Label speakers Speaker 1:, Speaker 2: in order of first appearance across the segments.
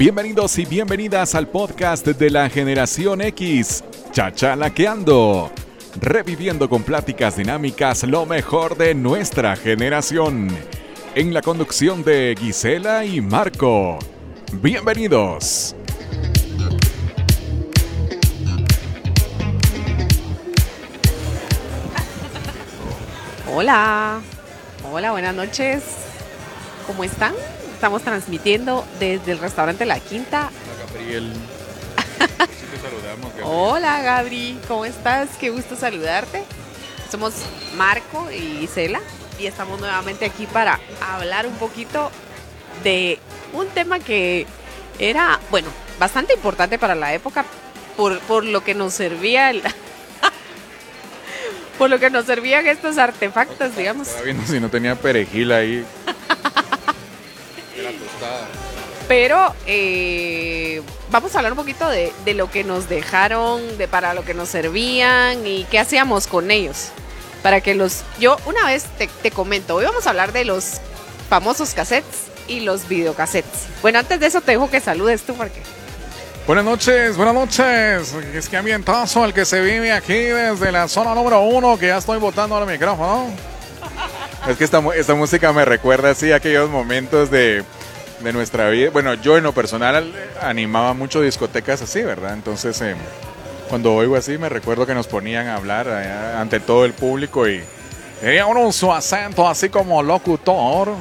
Speaker 1: Bienvenidos y bienvenidas al podcast de la generación X, Chachalaqueando, reviviendo con pláticas dinámicas lo mejor de nuestra generación, en la conducción de Gisela y Marco. Bienvenidos.
Speaker 2: Hola, hola, buenas noches. ¿Cómo están? Estamos transmitiendo desde el restaurante La Quinta.
Speaker 1: Hola, Gabriel.
Speaker 2: Hola, Gabri. ¿Cómo estás? Qué gusto saludarte. Somos Marco y Isela y estamos nuevamente aquí para hablar un poquito de un tema que era, bueno, bastante importante para la época por, por lo que nos servía el, por lo que nos servían estos artefactos, digamos.
Speaker 1: Estaba viendo si no tenía perejil ahí.
Speaker 2: Pero eh, vamos a hablar un poquito de, de lo que nos dejaron, de para lo que nos servían y qué hacíamos con ellos. Para que los. Yo una vez te, te comento, hoy vamos a hablar de los famosos cassettes y los videocassettes. Bueno, antes de eso te dejo que saludes tú porque.
Speaker 1: Buenas noches, buenas noches. Es que ambientazo el que se vive aquí desde la zona número uno, que ya estoy botando al micrófono. Es que esta, esta música me recuerda así a aquellos momentos de, de nuestra vida. Bueno, yo en lo personal animaba mucho discotecas así, ¿verdad? Entonces, eh, cuando oigo así, me recuerdo que nos ponían a hablar eh, ante todo el público y tenía uno su acento así como locutor.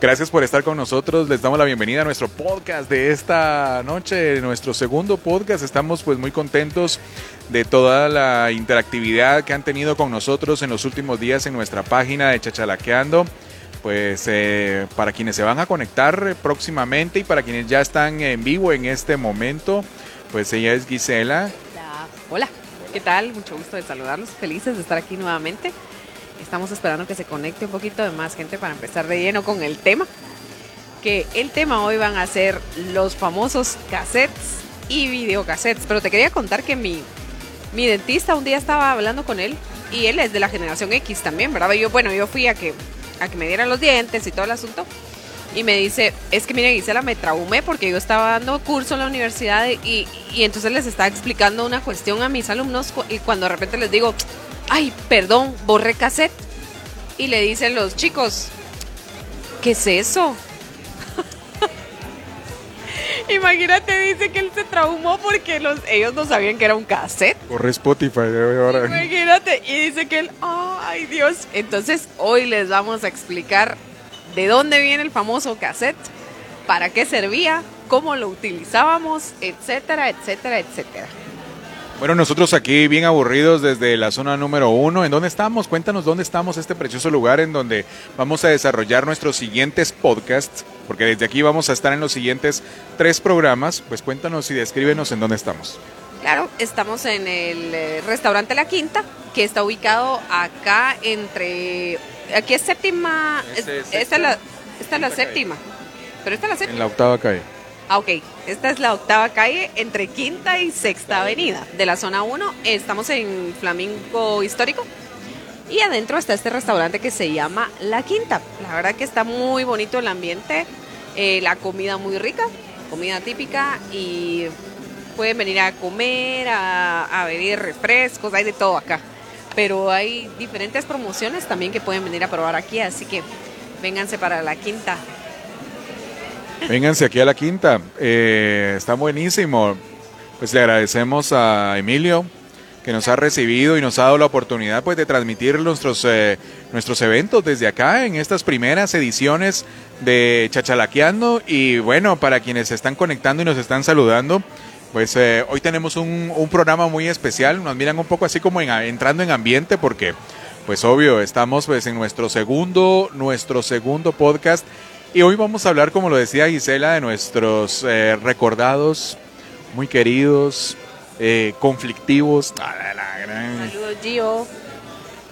Speaker 1: Gracias por estar con nosotros. Les damos la bienvenida a nuestro podcast de esta noche, nuestro segundo podcast. Estamos pues muy contentos de toda la interactividad que han tenido con nosotros en los últimos días en nuestra página de Chachalaqueando. Pues eh, para quienes se van a conectar eh, próximamente y para quienes ya están en vivo en este momento, pues ella es Gisela.
Speaker 2: Hola. ¿qué tal? Mucho gusto de saludarlos. Felices de estar aquí nuevamente. Estamos esperando que se conecte un poquito de más gente para empezar de lleno con el tema. Que el tema hoy van a ser los famosos cassettes y videocassettes. Pero te quería contar que mi, mi dentista un día estaba hablando con él y él es de la generación X también, ¿verdad? Y yo, bueno, yo fui a que, a que me dieran los dientes y todo el asunto. Y me dice, es que mire Gisela, me traumé porque yo estaba dando curso en la universidad y, y entonces les estaba explicando una cuestión a mis alumnos y cuando de repente les digo, ay, perdón, borré cassette. Y le dicen los chicos, ¿qué es eso? Imagínate, dice que él se traumó porque los, ellos no sabían que era un cassette.
Speaker 1: Corre Spotify de ahora.
Speaker 2: Imagínate, y dice que él, ay Dios. Entonces, hoy les vamos a explicar de dónde viene el famoso cassette, para qué servía, cómo lo utilizábamos, etcétera, etcétera, etcétera.
Speaker 1: Bueno, nosotros aquí bien aburridos desde la zona número uno. ¿En dónde estamos? Cuéntanos dónde estamos, este precioso lugar en donde vamos a desarrollar nuestros siguientes podcasts, porque desde aquí vamos a estar en los siguientes tres programas. Pues cuéntanos y descríbenos en dónde estamos.
Speaker 2: Claro, estamos en el eh, restaurante La Quinta, que está ubicado acá entre. Aquí es séptima.
Speaker 1: Ese
Speaker 2: es-
Speaker 1: es
Speaker 2: esta es la, esta es la
Speaker 1: calle.
Speaker 2: séptima. Pero esta es la
Speaker 1: En
Speaker 2: séptima.
Speaker 1: la octava calle.
Speaker 2: Ah, ok. Esta es la octava calle entre Quinta y Sexta Avenida de la zona 1. Estamos en Flamingo Histórico. Y adentro está este restaurante que se llama La Quinta. La verdad que está muy bonito el ambiente. eh, la comida muy rica, comida típica. Y pueden venir a comer, a, a beber refrescos, hay de todo acá. Pero hay diferentes promociones también que pueden venir a probar aquí. Así que vénganse para La Quinta.
Speaker 1: Vénganse aquí a la quinta. Eh, está buenísimo. Pues le agradecemos a Emilio que nos ha recibido y nos ha dado la oportunidad pues de transmitir nuestros eh, nuestros eventos desde acá en estas primeras ediciones de Chachalaqueando. Y bueno para quienes se están conectando y nos están saludando pues eh, hoy tenemos un, un programa muy especial. Nos miran un poco así como en- entrando en ambiente porque pues obvio estamos pues en nuestro segundo nuestro segundo podcast. Y hoy vamos a hablar como lo decía Gisela de nuestros eh, recordados muy queridos eh, conflictivos.
Speaker 2: Saludos, Gio.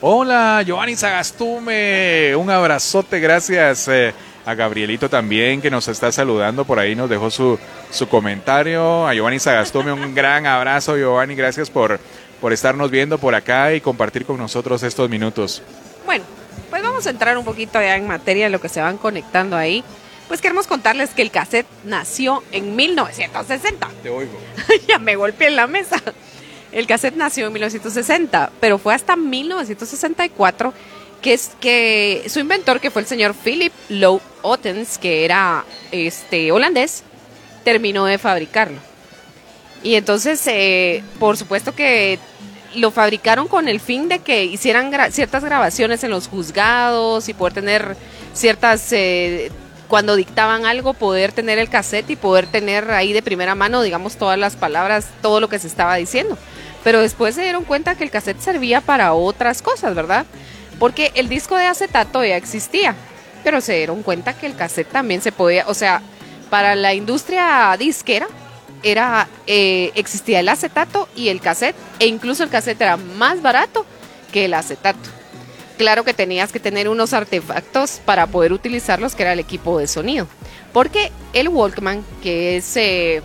Speaker 1: Hola, Giovanni Sagastume. Un abrazote, gracias eh, a Gabrielito también que nos está saludando por ahí, nos dejó su, su comentario. A Giovanni Sagastume, un gran abrazo, Giovanni. Gracias por, por estarnos viendo por acá y compartir con nosotros estos minutos.
Speaker 2: Bueno, pues vamos a entrar un poquito ya en materia de lo que se van conectando ahí. Pues queremos contarles que el cassette nació en 1960.
Speaker 1: Te oigo.
Speaker 2: ya me golpeé en la mesa. El cassette nació en 1960, pero fue hasta 1964 que es que su inventor, que fue el señor Philip Lowe Ottens, que era este holandés, terminó de fabricarlo. Y entonces, eh, por supuesto que lo fabricaron con el fin de que hicieran ciertas grabaciones en los juzgados y poder tener ciertas, eh, cuando dictaban algo, poder tener el cassette y poder tener ahí de primera mano, digamos, todas las palabras, todo lo que se estaba diciendo. Pero después se dieron cuenta que el cassette servía para otras cosas, ¿verdad? Porque el disco de acetato ya existía, pero se dieron cuenta que el cassette también se podía, o sea, para la industria disquera, era eh, existía el acetato y el cassette, e incluso el cassette era más barato que el acetato. Claro que tenías que tener unos artefactos para poder utilizarlos, que era el equipo de sonido. Porque el Walkman, que es, eh,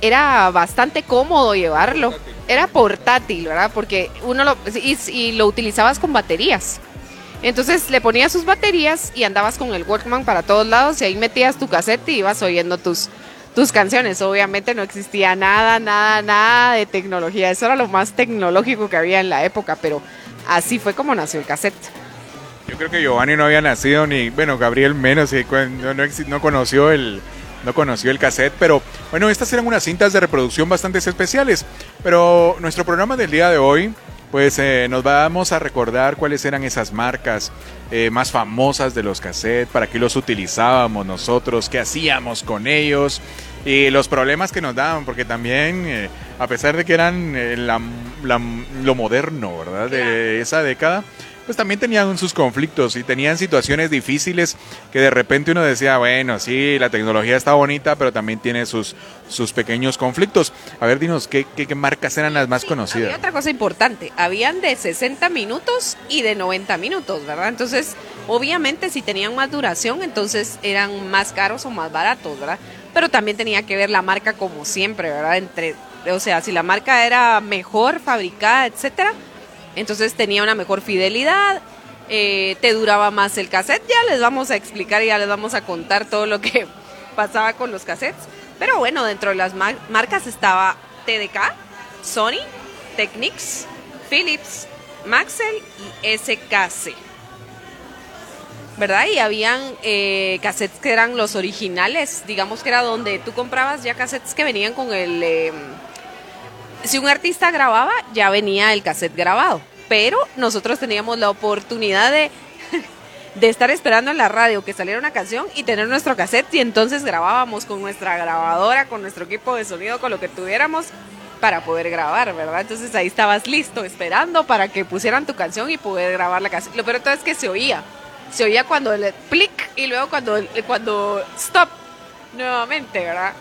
Speaker 2: era bastante cómodo llevarlo, era portátil, ¿verdad? Porque uno lo, y, y lo utilizabas con baterías. Entonces le ponías sus baterías y andabas con el Walkman para todos lados y ahí metías tu cassette y ibas oyendo tus, tus canciones. Obviamente no existía nada, nada, nada de tecnología. Eso era lo más tecnológico que había en la época, pero así fue como nació el cassette.
Speaker 1: Yo creo que Giovanni no había nacido ni, bueno, Gabriel menos, no, no, no conoció el, no conoció el cassette, pero bueno, estas eran unas cintas de reproducción bastante especiales. Pero nuestro programa del día de hoy, pues eh, nos vamos a recordar cuáles eran esas marcas eh, más famosas de los cassettes, para qué los utilizábamos nosotros, qué hacíamos con ellos y los problemas que nos daban, porque también, eh, a pesar de que eran lo moderno, ¿verdad? De esa década, pues también tenían sus conflictos y tenían situaciones difíciles que de repente uno decía, bueno, sí, la tecnología está bonita, pero también tiene sus, sus pequeños conflictos. A ver, dinos, ¿qué, qué, marcas eran las más conocidas?
Speaker 2: Y otra cosa importante, habían de 60 minutos y de 90 minutos, ¿verdad? Entonces, obviamente si tenían más duración, entonces eran más caros o más baratos, ¿verdad? Pero también tenía que ver la marca como siempre, ¿verdad? Entre, o sea, si la marca era mejor fabricada, etcétera, entonces tenía una mejor fidelidad, eh, te duraba más el cassette. Ya les vamos a explicar y ya les vamos a contar todo lo que pasaba con los cassettes. Pero bueno, dentro de las marcas estaba TDK, Sony, Technics, Philips, Maxell y SKC. ¿Verdad? Y habían eh, cassettes que eran los originales, digamos que era donde tú comprabas ya cassettes que venían con el... Em, si un artista grababa, ya venía el cassette grabado. Pero nosotros teníamos la oportunidad de, de estar esperando en la radio que saliera una canción y tener nuestro cassette y entonces grabábamos con nuestra grabadora, con nuestro equipo de sonido, con lo que tuviéramos para poder grabar, ¿verdad? Entonces ahí estabas listo, esperando para que pusieran tu canción y poder grabar la canción. Lo peor de es que se oía. Se oía cuando el clic y luego cuando, cuando stop nuevamente, ¿verdad?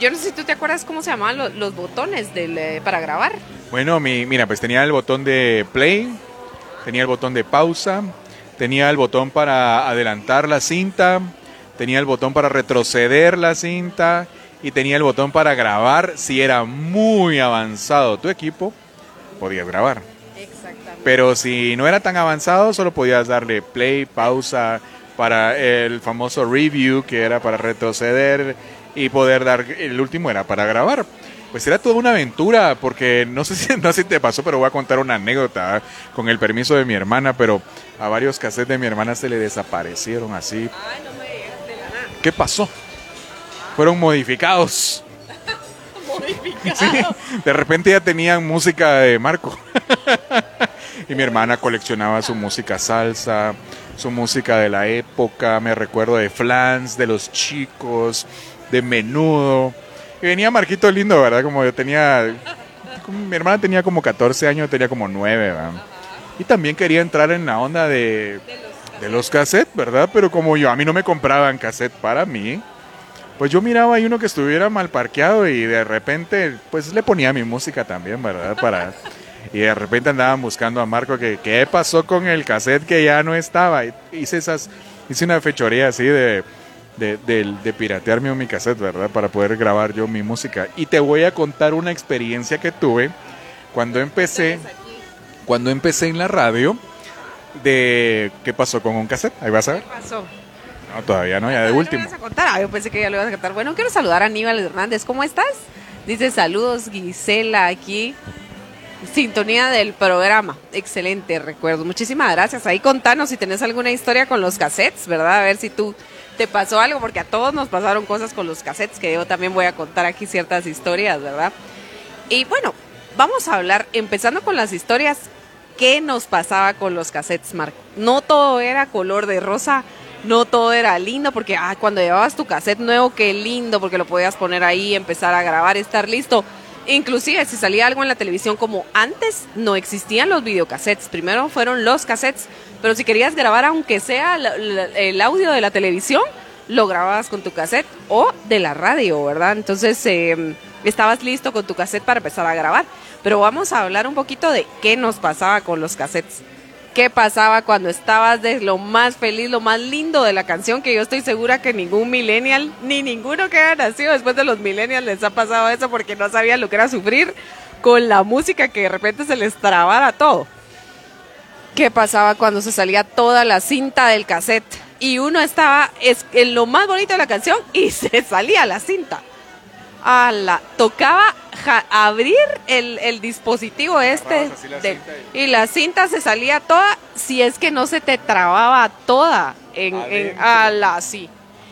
Speaker 2: Yo no sé si tú te acuerdas cómo se llamaban los, botones eh, para grabar.
Speaker 1: Bueno, mi, mira, pues tenía el botón de play, tenía el botón de pausa, tenía el botón para adelantar la cinta, tenía el botón para retroceder la cinta y tenía el botón para grabar. Si era muy avanzado tu equipo, podías grabar. Pero si no era tan avanzado, solo podías darle play, pausa, para el famoso review, que era para retroceder y poder dar, el último era para grabar. Pues era toda una aventura, porque no sé si, no sé si te pasó, pero voy a contar una anécdota ¿eh? con el permiso de mi hermana, pero a varios cassettes de mi hermana se le desaparecieron así. Ay, no me ¿Qué pasó? Fueron modificados. ¿Modificados? de repente ya tenían música de Marco. y mi hermana coleccionaba su música salsa, su música de la época, me recuerdo de Flans, de los chicos, de menudo. Y venía Marquito lindo, ¿verdad? Como yo tenía. mi hermana tenía como 14 años, tenía como 9, ¿verdad? Y también quería entrar en la onda de, de los cassettes, ¿verdad? Pero como yo, a mí no me compraban cassette para mí, pues yo miraba ahí uno que estuviera mal parqueado y de repente, pues le ponía mi música también, ¿verdad? Para. Y de repente andaban buscando a Marco que qué pasó con el cassette que ya no estaba. Hice esas, hice una fechoría así de de, de, piratear mi cassette, ¿verdad? Para poder grabar yo mi música. Y te voy a contar una experiencia que tuve cuando empecé, cuando empecé en la radio, de qué pasó con un cassette. Ahí vas a ver.
Speaker 2: ¿Qué pasó?
Speaker 1: No, todavía no, ya de último.
Speaker 2: ¿lo ibas a contar? Ah, yo pensé que ya lo ibas a contar. Bueno, quiero saludar a Aníbal Hernández. ¿Cómo estás? Dice saludos, Gisela, aquí. Sintonía del programa. Excelente recuerdo. Muchísimas gracias. Ahí contanos si tenés alguna historia con los cassettes, ¿verdad? A ver si tú te pasó algo, porque a todos nos pasaron cosas con los cassettes, que yo también voy a contar aquí ciertas historias, ¿verdad? Y bueno, vamos a hablar, empezando con las historias, ¿qué nos pasaba con los cassettes, Marco? No todo era color de rosa, no todo era lindo, porque ah, cuando llevabas tu cassette nuevo, qué lindo, porque lo podías poner ahí, empezar a grabar, estar listo. Inclusive si salía algo en la televisión como antes, no existían los videocassettes, primero fueron los cassettes, pero si querías grabar aunque sea el audio de la televisión, lo grababas con tu cassette o de la radio, ¿verdad? Entonces eh, estabas listo con tu cassette para empezar a grabar. Pero vamos a hablar un poquito de qué nos pasaba con los cassettes. ¿Qué pasaba cuando estabas de lo más feliz, lo más lindo de la canción? Que yo estoy segura que ningún millennial, ni ninguno que haya nacido después de los millennials les ha pasado eso porque no sabían lo que era sufrir con la música que de repente se les trabara todo. ¿Qué pasaba cuando se salía toda la cinta del cassette? Y uno estaba es- en lo más bonito de la canción y se salía la cinta. La tocaba ja- abrir el, el dispositivo este
Speaker 1: la
Speaker 2: de- y la cinta se salía toda si es que no se te trababa toda en, en ala, sí.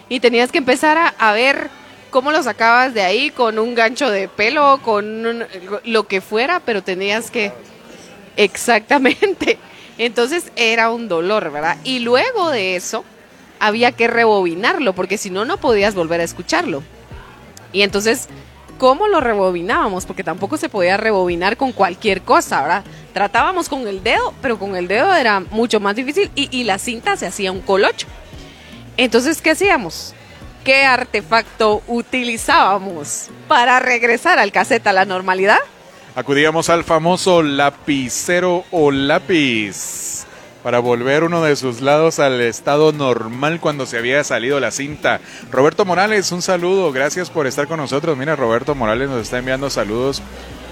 Speaker 2: Y tenías que empezar a, a ver cómo lo sacabas de ahí con un gancho de pelo, con un- lo que fuera, pero tenías que... Exactamente. Entonces era un dolor, ¿verdad? Y luego de eso había que rebobinarlo, porque si no, no podías volver a escucharlo. Y entonces, ¿cómo lo rebobinábamos? Porque tampoco se podía rebobinar con cualquier cosa, ¿verdad? Tratábamos con el dedo, pero con el dedo era mucho más difícil y, y la cinta se hacía un colocho. Entonces, ¿qué hacíamos? ¿Qué artefacto utilizábamos para regresar al cassette a la normalidad?
Speaker 1: Acudíamos al famoso lapicero o lápiz para volver uno de sus lados al estado normal cuando se había salido la cinta. Roberto Morales, un saludo, gracias por estar con nosotros. Mira, Roberto Morales nos está enviando saludos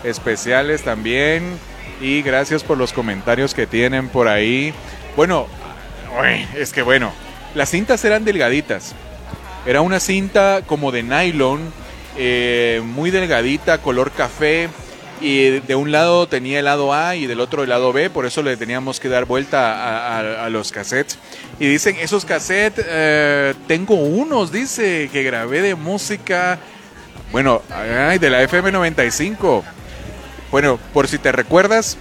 Speaker 1: especiales también y gracias por los comentarios que tienen por ahí. Bueno, es que bueno, las cintas eran delgaditas. Era una cinta como de nylon, eh, muy delgadita, color café. Y de un lado tenía el lado A y del otro el lado B, por eso le teníamos que dar vuelta a, a- a los cassettes. Y dicen, esos cassettes, eh, tengo unos, dice, que grabé de música, bueno, de la FM95. Bueno, por si te recuerdas,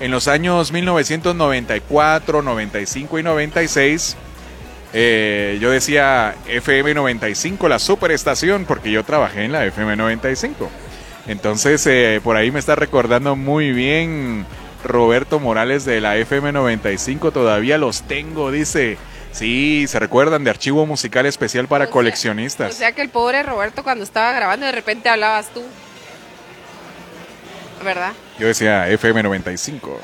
Speaker 1: en los años 1994, 95 y 96, eh, yo decía FM95, la superestación, porque yo trabajé en la FM95. Entonces, eh, por ahí me está recordando muy bien Roberto Morales de la FM95, todavía los tengo, dice. Sí, se recuerdan de archivo musical especial para
Speaker 2: O sea-
Speaker 1: coleccionistas.
Speaker 2: O sea que el pobre Roberto cuando estaba grabando de repente hablabas tú. ¿Verdad?
Speaker 1: Yo decía FM95.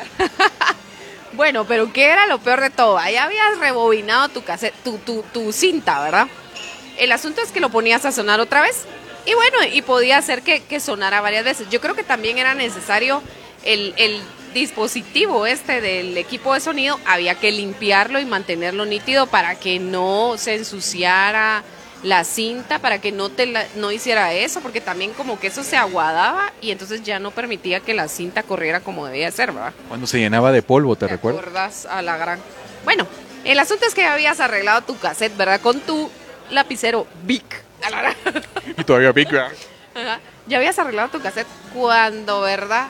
Speaker 2: Bueno, pero ¿qué era lo peor de todo? Ahí habías rebobinado tu, cassette, tu, tu, tu cinta, ¿verdad? El asunto es que lo ponías a sonar otra vez. Y bueno, y podía hacer que, que sonara varias veces. Yo creo que también era necesario el, el dispositivo este del equipo de sonido, había que limpiarlo y mantenerlo nítido para que no se ensuciara la cinta, para que no, te la- no hiciera eso, porque también como que eso se aguadaba y entonces ya no permitía que la cinta corriera como debía ser, ¿verdad?
Speaker 1: Cuando se llenaba de polvo, ¿te
Speaker 2: ¿Te
Speaker 1: recuerdas?
Speaker 2: acuerdas a la gran? Bueno, el asunto es que habías arreglado tu cassette, ¿verdad? Con tu lapicero Bic.
Speaker 1: Y todavía Big Bang.
Speaker 2: Ajá. Ya habías arreglado tu cassette cuando, ¿verdad?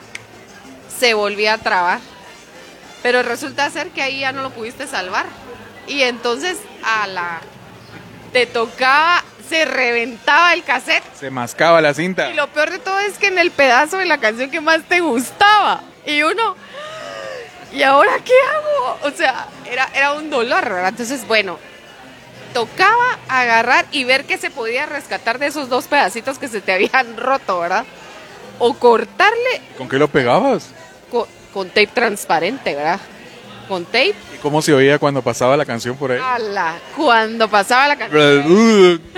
Speaker 2: Se volvía a trabar. Pero resulta ser que ahí ya no lo pudiste salvar. Y entonces a la te tocaba, se reventaba el cassette.
Speaker 1: Se mascaba la cinta.
Speaker 2: Y lo peor de todo es que en el pedazo de la canción que más te gustaba. Y uno, ¿y ahora qué hago? O sea, era, era un dolor, ¿verdad? Entonces, bueno, tocaba agarrar y ver qué se podía rescatar de esos dos pedacitos que se te habían roto, ¿verdad? O cortarle
Speaker 1: ¿Con qué lo pegabas?
Speaker 2: co- con, tape transparente, ¿verdad? Con tape.
Speaker 1: ¿Y cómo se oía cuando pasaba la canción por ahí?
Speaker 2: ¡Hala! Cuando pasaba la canción.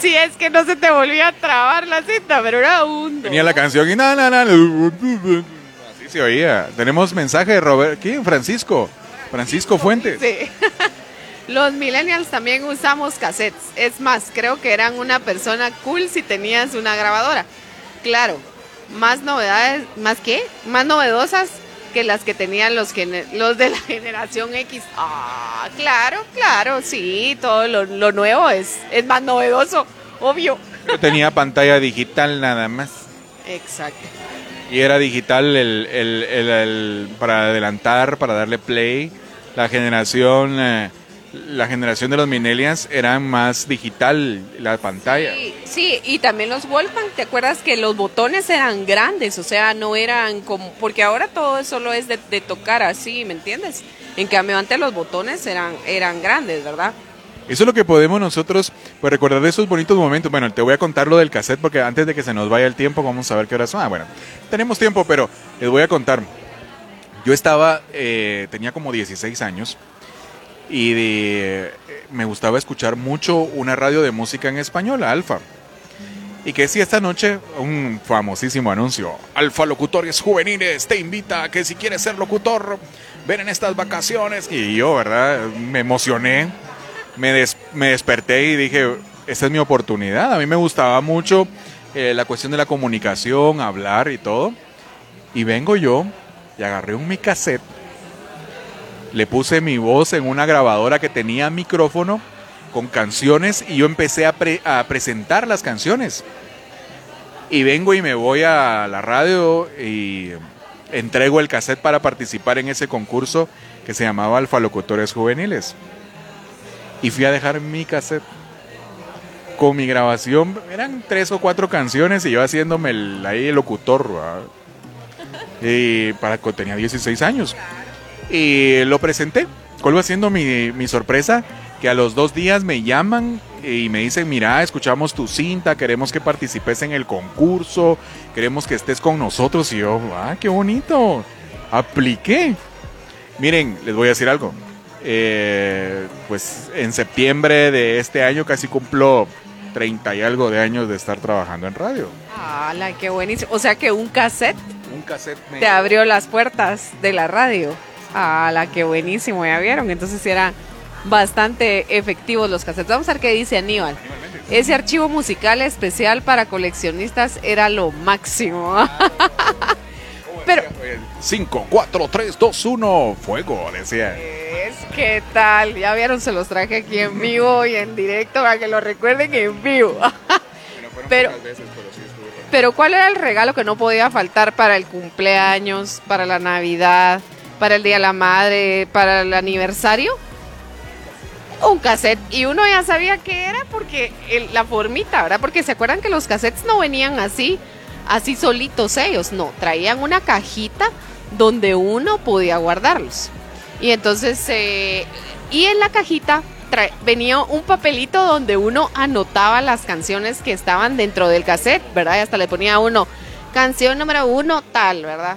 Speaker 2: Si es que no se te volvía a trabar la cinta, pero era un...
Speaker 1: Tenía la canción y na, na, na, Así se oía. Tenemos mensaje de Robert. ¿Quién? Francisco. Francisco Fuentes.
Speaker 2: Sí. Los millennials también usamos cassettes. Es más, creo que eran una persona cool si tenías una grabadora. Claro, más novedades, ¿más qué? Más novedosas que las que tenían los, los de la generación X. Ah, claro, claro, sí, todo lo, nuevo es, es más novedoso, obvio.
Speaker 1: tenía pantalla digital nada más.
Speaker 2: Exacto.
Speaker 1: Y era digital el, el, para adelantar, para darle play. La generación... Eh, la generación de los millennials era más digital la pantalla.
Speaker 2: Sí, y también los Wolfman, ¿te acuerdas que los botones eran grandes? O sea, no eran como, porque ahora todo solo es de, tocar así, ¿me entiendes? En cambio, antes los botones eran, eran grandes, ¿verdad?
Speaker 1: Eso es lo que podemos nosotros pues, recordar de esos bonitos momentos. Bueno, te voy a contar lo del cassette porque antes de que se nos vaya el tiempo, vamos a ver qué hora son. Ah, bueno, tenemos tiempo, pero les voy a contar. Yo estaba, eh, tenía como 16 años y de, me gustaba escuchar mucho una radio de música en español, Alfa. Y que si esta noche un famosísimo anuncio, Alfa Locutores Juveniles te invita a que si quieres ser locutor, ven en estas vacaciones. Y yo, ¿verdad? Me emocioné, me, me desperté y dije, esta es mi oportunidad. A mí me gustaba mucho eh, la cuestión de la comunicación, hablar y todo. Y vengo yo y agarré un mi cassette le puse mi voz en una grabadora que tenía micrófono con canciones y yo empecé a, presentar las canciones. Y vengo y me voy a la radio y entrego el cassette para participar en ese concurso que se llamaba Alfa Locutores Juveniles. Y fui a dejar mi cassette con mi grabación. Eran tres o cuatro canciones y yo haciéndome el, ahí el locutor. Y para tenía 16 años. Y lo presenté. ¿Cuál va siendo mi, mi sorpresa? Que a los dos días me llaman y me dicen, mira, escuchamos tu cinta, queremos que participes en el concurso, queremos que estés con nosotros. Y yo, ah, qué bonito. Apliqué. Miren, les voy a decir algo. Eh, pues en septiembre de este año casi cumplo 30 y algo de años de estar trabajando en radio.
Speaker 2: ¡Ah, qué buenísimo! O sea que un cassette,
Speaker 1: un cassette
Speaker 2: te abrió las puertas de la radio. Ah, la que buenísimo, ya vieron. Entonces eran bastante efectivos los cassettes. Vamos a ver qué dice Aníbal. Ese archivo musical especial para coleccionistas era lo máximo.
Speaker 1: Pero 5, 4, 3, 2, 1, fuego, decía.
Speaker 2: Es que tal, ya vieron, se los traje aquí en vivo y en directo para que lo recuerden en vivo. pero, pero ¿cuál era el regalo que no podía faltar para el cumpleaños, para la Navidad? Para el Día de la Madre, para el aniversario, un cassette. Y uno ya sabía qué era porque la formita, ¿verdad? Porque se acuerdan que los cassettes no venían así, así solitos ellos, no, traían una cajita donde uno podía guardarlos. Y entonces, eh, y en la cajita venía un papelito donde uno anotaba las canciones que estaban dentro del cassette, ¿verdad? Y hasta le ponía uno, canción número uno, tal, ¿verdad?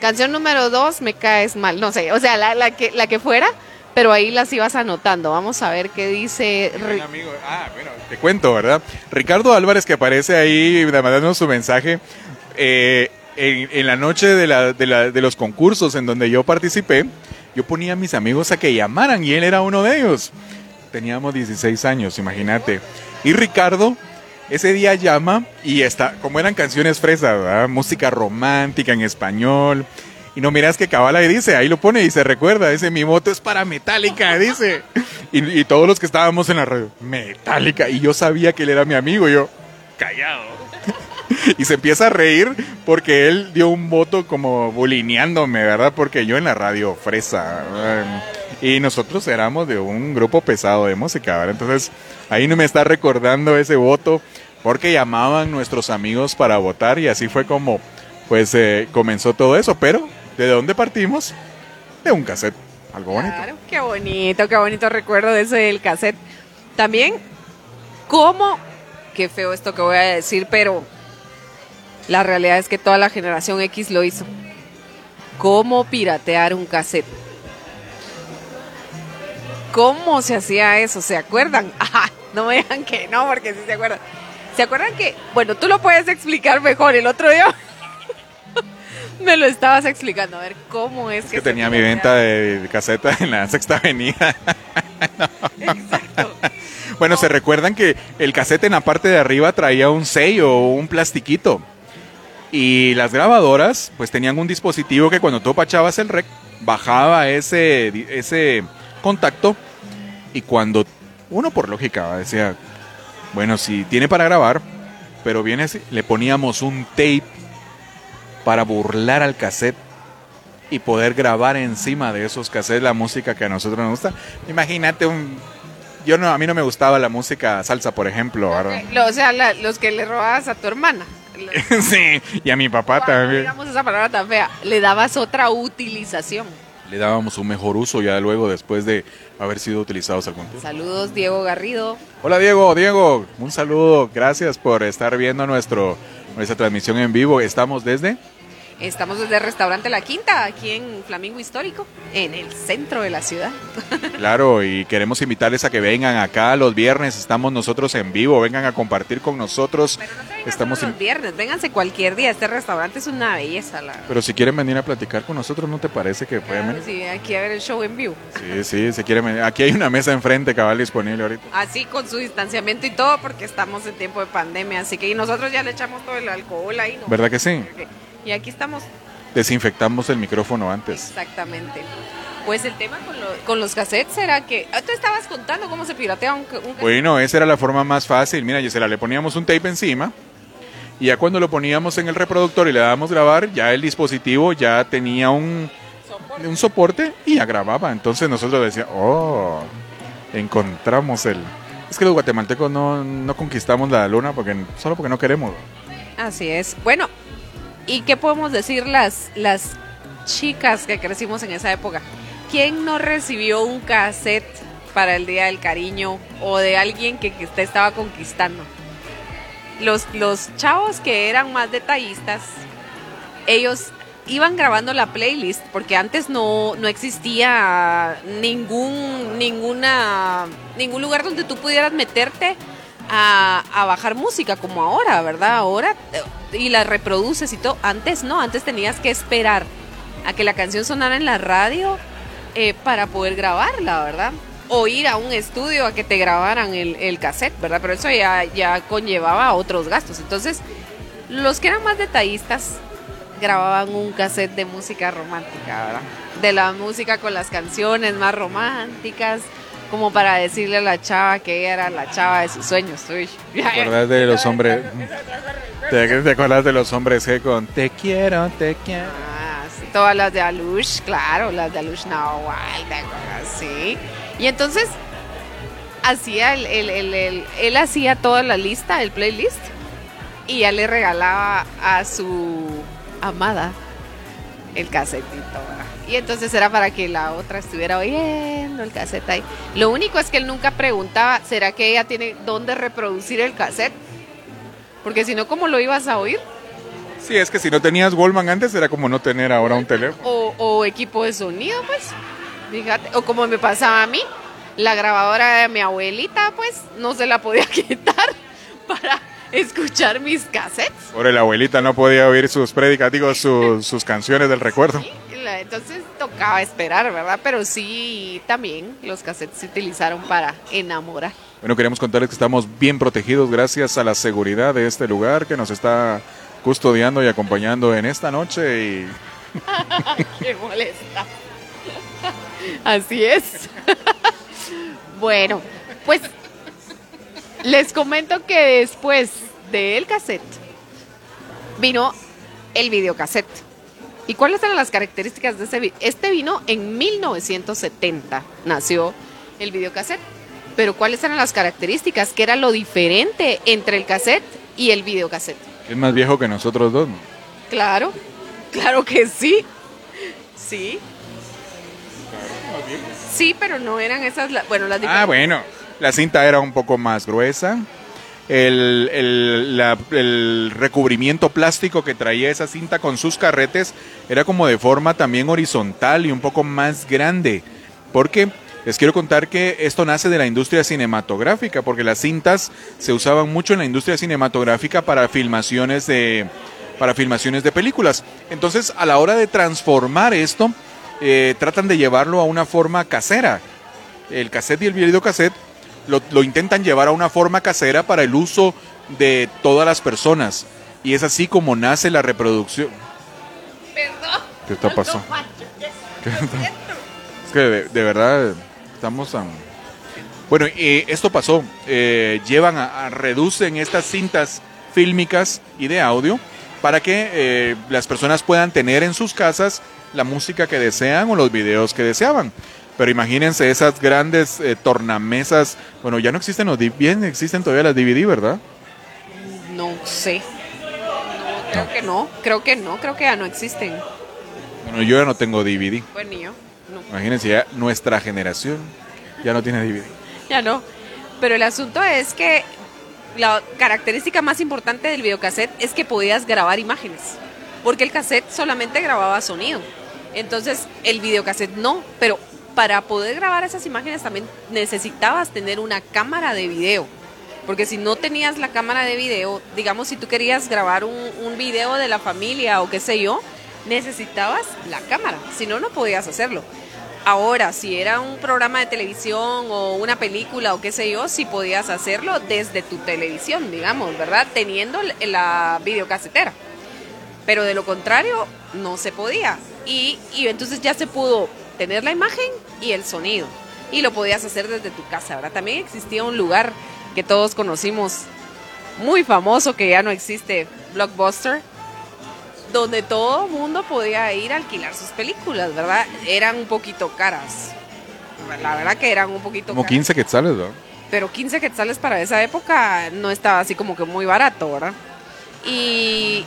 Speaker 2: Canción número dos, me caes mal. No sé, o sea, la, que, la que fuera, pero ahí las ibas anotando. Vamos a ver qué dice.
Speaker 1: amigo, ah, bueno, te cuento, ¿verdad? Ricardo Álvarez, que aparece ahí mandando su mensaje. Eh, en, la noche de, la, de, la, de los concursos en donde yo participé, yo ponía a mis amigos a que llamaran y él era uno de ellos. Teníamos 16 años, imagínate. Y Ricardo ese día llama y está, como eran canciones fresas, música romántica en español. Y no miras que cabala y dice, ahí lo pone y se recuerda, dice, mi moto es para Metallica, dice. Y, todos los que estábamos en la radio, Metallica. Y yo sabía que él era mi amigo, y yo, callado. y se empieza a reír porque él dio un voto como bulineándome, ¿verdad? Porque yo en la radio fresa. y nosotros éramos de un grupo pesado de música, ¿verdad? Entonces ahí no me está recordando ese voto porque llamaban nuestros amigos para votar y así fue como pues eh, comenzó todo eso. Pero, ¿de dónde partimos? De un cassette. Algo bonito.
Speaker 2: Claro, qué bonito, qué bonito recuerdo ese del cassette. También, ¿cómo? Qué feo esto que voy a decir, pero la realidad es que toda la generación X lo hizo. ¿Cómo piratear un cassette? ¿Cómo se hacía eso? ¿Se acuerdan? no me digan que no, porque sí se acuerdan. ¿Se acuerdan que, bueno, tú lo puedes explicar mejor el otro día? Me lo estabas explicando, a ver cómo es,
Speaker 1: es que, tenía mi venta de caseta en la Sexta Avenida.
Speaker 2: Exacto.
Speaker 1: Bueno, se recuerdan que el cassette en la parte de arriba traía un sello o un plastiquito. Y las grabadoras, pues tenían un dispositivo que cuando tú pachabas el rec, bajaba ese, ese contacto. Y cuando uno por lógica decía, bueno, si tiene para grabar, pero viene así, le poníamos un tape para burlar al cassette y poder grabar encima de esos cassettes la música que a nosotros nos gusta. Imagínate un yo no, a mí no me gustaba la música salsa, por ejemplo.
Speaker 2: o sea, los que le robabas a tu hermana.
Speaker 1: sí, y a mi papá también.
Speaker 2: Digamos esa palabra tan fea. Le dabas otra utilización.
Speaker 1: Le dábamos un mejor uso ya luego después de haber sido utilizados algún tiempo.
Speaker 2: Saludos, Diego Garrido.
Speaker 1: Hola, Diego. Diego, un saludo. Gracias por estar viendo nuestro, nuestra transmisión en vivo. Estamos desde...
Speaker 2: Estamos desde el restaurante La Quinta, aquí en Flamingo Histórico, en el centro de la ciudad.
Speaker 1: Claro, y queremos invitarles a que vengan acá los viernes, estamos nosotros en vivo, vengan a compartir con nosotros.
Speaker 2: Pero no estamos los viernes, vénganse cualquier día, este restaurante es una belleza. La...
Speaker 1: Pero si quieren venir a platicar con nosotros, ¿no te parece que pueden venir?
Speaker 2: Sí, aquí a ver el show en vivo.
Speaker 1: Sí, sí, si quieren venir. Aquí hay una mesa enfrente, cabal, disponible ahorita.
Speaker 2: Así con su distanciamiento y todo, porque estamos en tiempo de pandemia, así que nosotros ya le echamos todo el alcohol ahí. ¿no?
Speaker 1: ¿Verdad que sí?
Speaker 2: Y aquí estamos.
Speaker 1: Desinfectamos el micrófono antes.
Speaker 2: Exactamente. Pues el tema con, los cassettes era que. Ah, tú estabas contando cómo se piratea un, un
Speaker 1: Bueno, esa era la forma más fácil. Mira, Gisela, le poníamos un tape encima. Y ya cuando lo poníamos en el reproductor y le dábamos grabar, ya el dispositivo ya tenía un soporte, un soporte y ya grababa. Entonces nosotros decíamos, oh, encontramos el. Es que los guatemaltecos no, no conquistamos la luna porque solo porque no queremos.
Speaker 2: Así es. Bueno, ¿Y qué podemos decir las, las chicas que crecimos en esa época? ¿Quién no recibió un cassette para el Día del Cariño o de alguien que, que estaba conquistando? Los, los chavos que eran más detallistas, ellos iban grabando la playlist porque antes no, no existía ningún, ninguna, ningún lugar donde tú pudieras meterte a, bajar música como ahora, ¿verdad? Ahora y la reproduces y todo. Antes no, antes tenías que esperar a que la canción sonara en la radio eh, para poder grabarla, ¿verdad? O ir a un estudio a que te grabaran el, el cassette, ¿verdad? Pero eso ya, ya conllevaba otros gastos. Entonces, los que eran más detallistas grababan un cassette de música romántica, ¿verdad? De la música con las canciones más románticas como para decirle a la chava que ella era la chava de sus sueños. ¿Te
Speaker 1: acuerdas de los hombres? ¿Te, acuerdas de los hombres que con Te quiero, te quiero?
Speaker 2: Ah, sí, todas las de Alush, claro, las de Alush Nahual, ¿te acuerdas? Sí. Y entonces, hacía el, el, él hacía toda la lista, el playlist, y ya le regalaba a su amada el casetito, ¿verdad? Y entonces era para que la otra estuviera oyendo el cassette ahí. Lo único es que él nunca preguntaba, ¿será que ella tiene dónde reproducir el cassette? Porque si no, ¿cómo lo ibas a oír?
Speaker 1: Sí, es que si no tenías Goldman antes era como no tener ahora un teléfono.
Speaker 2: O, equipo de sonido, pues. Fíjate, o como me pasaba a mí, la grabadora de mi abuelita, pues, no se la podía quitar para escuchar mis cassettes.
Speaker 1: Por la abuelita no podía oír sus predicativos, sus, sus canciones del recuerdo
Speaker 2: entonces tocaba esperar, ¿verdad? Pero sí, también los cassettes se utilizaron para enamorar.
Speaker 1: Bueno, queremos contarles que estamos bien protegidos gracias a la seguridad de este lugar que nos está custodiando y acompañando en esta noche y...
Speaker 2: ¡Qué molesta! Así es. bueno, pues les comento que después del cassette vino el videocassette. ¿Y cuáles eran las características de ese Este vino en 1970, nació el videocassette. Pero ¿cuáles eran las características? ¿Qué era lo diferente entre el cassette y el videocassette?
Speaker 1: Es más viejo que nosotros dos, ¿no?
Speaker 2: Claro, claro que sí. Sí. Sí, pero no eran esas, bueno, las
Speaker 1: Ah, bueno, la cinta era un poco más gruesa el, recubrimiento plástico que traía esa cinta con sus carretes era como de forma también horizontal y un poco más grande. Porque les quiero contar que esto nace de la industria cinematográfica, porque las cintas se usaban mucho en la industria cinematográfica para filmaciones de para filmaciones de películas. Entonces, a la hora de transformar esto, eh, tratan de llevarlo a una forma casera. El cassette y el videocassette lo, lo intentan llevar a una forma casera para el uso de todas las personas. Y es así como nace la reproducción.
Speaker 2: Perdón.
Speaker 1: ¿Qué está pasando? Es que de, de verdad estamos tan... Bueno, eh, esto pasó. Eh, llevan a, a- reducen estas cintas fílmicas y de audio para que eh, las personas puedan tener en sus casas la música que desean o los videos que deseaban. Pero imagínense esas grandes eh, tornamesas. Bueno, ya no existen los bien existen todavía las DVD, ¿verdad?
Speaker 2: No sé. No, creo que no. Creo que no. Creo que ya no existen.
Speaker 1: Bueno, yo ya no tengo DVD.
Speaker 2: Bueno, ni yo. No.
Speaker 1: Imagínense ya nuestra generación ya no tiene DVD.
Speaker 2: Ya no. Pero el asunto es que la característica más importante del videocassette es que podías grabar imágenes. Porque el cassette solamente grababa sonido. Entonces el videocassette no. Pero para poder grabar esas imágenes también necesitabas tener una cámara de video. Porque si no tenías la cámara de video, digamos si tú querías grabar un, video de la familia o qué sé yo, necesitabas la cámara. Si no, no podías hacerlo. Ahora, si era un programa de televisión o una película o qué sé yo, sí podías hacerlo desde tu televisión, digamos, ¿verdad? Teniendo la videocasetera. Pero de lo contrario, no se podía. Y, y entonces ya se pudo tener la imagen y el sonido. Y lo podías hacer desde tu casa, ¿verdad? También existía un lugar que todos conocimos, muy famoso, que ya no existe, Blockbuster, donde todo mundo podía ir a alquilar sus películas, ¿verdad? Eran un poquito caras. La verdad que eran un poquito
Speaker 1: Como
Speaker 2: caras.
Speaker 1: 15 quetzales, ¿verdad?
Speaker 2: Pero 15 quetzales para esa época no estaba así como que muy barato, ¿verdad? Y,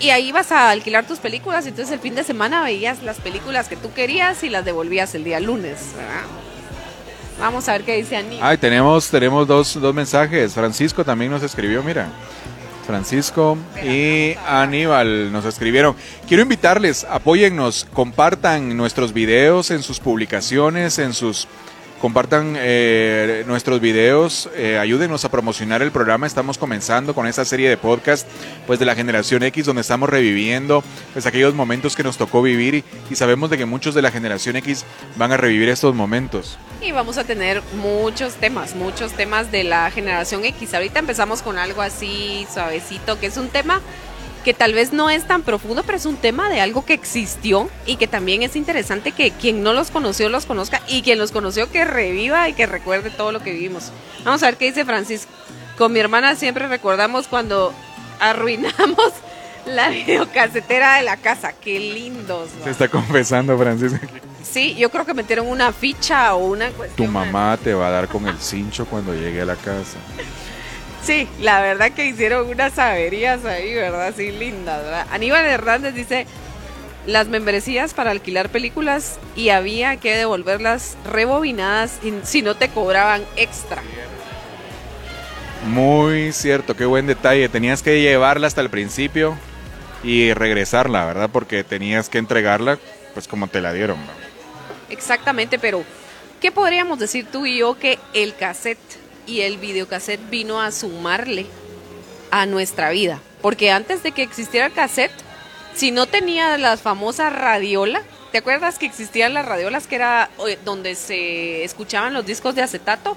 Speaker 2: y ahí ibas a alquilar tus películas, y entonces el fin de semana veías las películas que tú querías y las devolvías el día lunes, ¿verdad? Vamos a ver qué dice Ani.
Speaker 1: Ay, tenemos, tenemos dos, dos mensajes. Francisco también nos escribió, mira. Francisco y Aníbal nos escribieron. Quiero invitarles, apóyennos, compartan nuestros videos en sus publicaciones, en sus compartan eh, nuestros videos, eh, ayúdenos a promocionar el programa. Estamos comenzando con esta serie de podcast, pues de la generación X, donde estamos reviviendo pues aquellos momentos que nos tocó vivir y, y sabemos de que muchos de la generación X van a revivir estos momentos.
Speaker 2: Y vamos a tener muchos temas, muchos temas de la generación X. Ahorita empezamos con algo así suavecito, que es un tema que tal vez no es tan profundo, pero es un tema de algo que existió y que también es interesante que quien no los conoció los conozca y quien los conoció que reviva y que recuerde todo lo que vivimos. Vamos a ver qué dice Francisco. Con mi hermana siempre recordamos cuando arruinamos la videocasetera de la casa. Qué lindos. ¿no?
Speaker 1: Se está confesando, Francisco.
Speaker 2: Sí, yo creo que metieron una ficha o una
Speaker 1: Tu
Speaker 2: cuestión.
Speaker 1: mamá te va a dar con el cincho cuando llegue a la casa.
Speaker 2: Sí, la verdad que hicieron unas averías ahí, ¿verdad? Sí, lindas, ¿verdad? Aníbal Hernández dice las membresías para alquilar películas y había que devolverlas rebobinadas si no te cobraban extra.
Speaker 1: Muy cierto, qué buen detalle. Tenías que llevarla hasta el principio y regresarla, ¿verdad? Porque tenías que entregarla, pues como te la dieron. ¿no?
Speaker 2: Exactamente, pero ¿qué podríamos decir tú y yo que el cassette y el videocassette vino a sumarle a nuestra vida? Porque antes de que existiera el cassette, si no tenía la famosa radiola, ¿te acuerdas que existían las radiolas que era eh, donde se escuchaban los discos de acetato?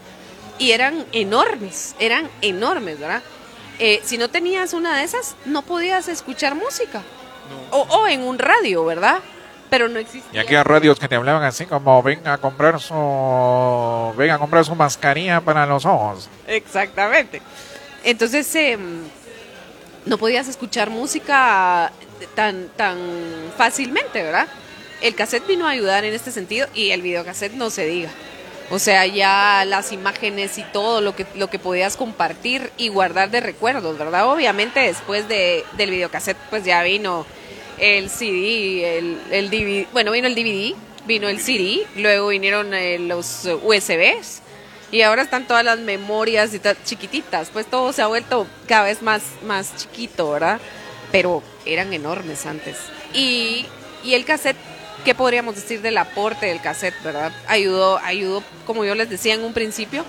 Speaker 2: Y eran enormes, eran enormes, ¿verdad? Eh, si no tenías una de esas, no podías escuchar música. O, o en un radio, ¿verdad? Pero no
Speaker 3: Y
Speaker 2: existía.
Speaker 3: aquí a radios que te hablaban así como venga a comprar su venga a comprar su mascarilla para los ojos.
Speaker 2: Exactamente. Entonces, em, no podías escuchar música tan, tan fácilmente, ¿verdad? El cassette vino a ayudar en este sentido y el videocassette no se diga. O sea, ya las imágenes y todo lo que, lo que podías compartir y guardar de recuerdos, ¿verdad? Obviamente después de, del videocassette pues ya vino el CD, el, el DVD, bueno, vino el DVD, vino el CD, luego vinieron eh, los USBs y ahora están todas las memorias y ta- chiquititas, pues todo se ha vuelto cada vez más, más chiquito, ¿verdad? Pero eran enormes antes. Y, y el cassette, ¿qué podríamos decir del aporte del cassette, verdad? Ayudó, ayudó, como yo les decía en un principio,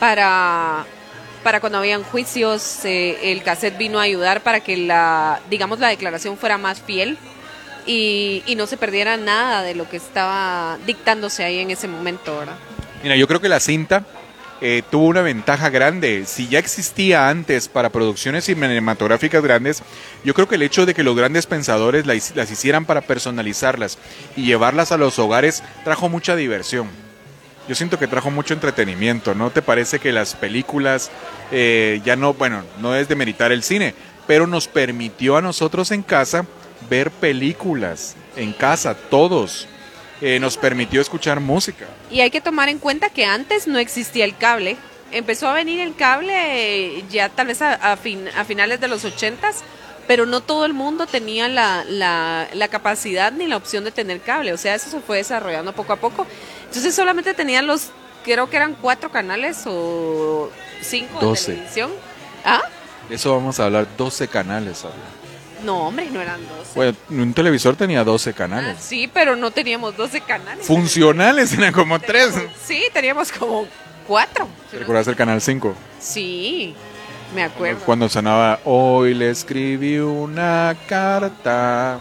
Speaker 2: para para cuando habían juicios, eh, el cassette vino a ayudar para que la, digamos, la declaración fuera más fiel y, y no se perdiera nada de lo que estaba dictándose ahí en ese momento, ¿verdad?
Speaker 1: Mira, yo creo que la cinta eh, tuvo una ventaja grande. Si ya existía antes para producciones cinematográficas grandes, yo creo que el hecho de que los grandes pensadores las hicieran para personalizarlas y llevarlas a los hogares trajo mucha diversión. Yo siento que trajo mucho entretenimiento. ¿No te parece que las películas eh, ya no, bueno, no es de meritar el cine, pero nos permitió a nosotros en casa ver películas en casa, todos. Eh, nos permitió escuchar música.
Speaker 2: Y hay que tomar en cuenta que antes no existía el cable. Empezó a venir el cable eh, ya tal vez a, a fin- a finales de los ochentas, pero no todo el mundo tenía la, la- la capacidad ni la opción de tener cable. O sea, eso se fue desarrollando poco a poco. Entonces solamente tenían los, creo que eran cuatro canales o cinco
Speaker 1: Doce.
Speaker 2: de televisión. ¿Ah?
Speaker 1: De eso vamos a hablar, 12 canales. habla.
Speaker 2: No, hombre, no eran doce.
Speaker 1: Bueno, un televisor tenía 12
Speaker 2: Ah,
Speaker 1: canales.
Speaker 2: sí, pero no teníamos 12 canales.
Speaker 1: Funcionales eran como 3.
Speaker 2: Sí, teníamos como cuatro.
Speaker 1: ¿Recuerdas el canal 5?
Speaker 2: Sí, me acuerdo.
Speaker 1: Cuando sonaba, hoy le escribí una carta.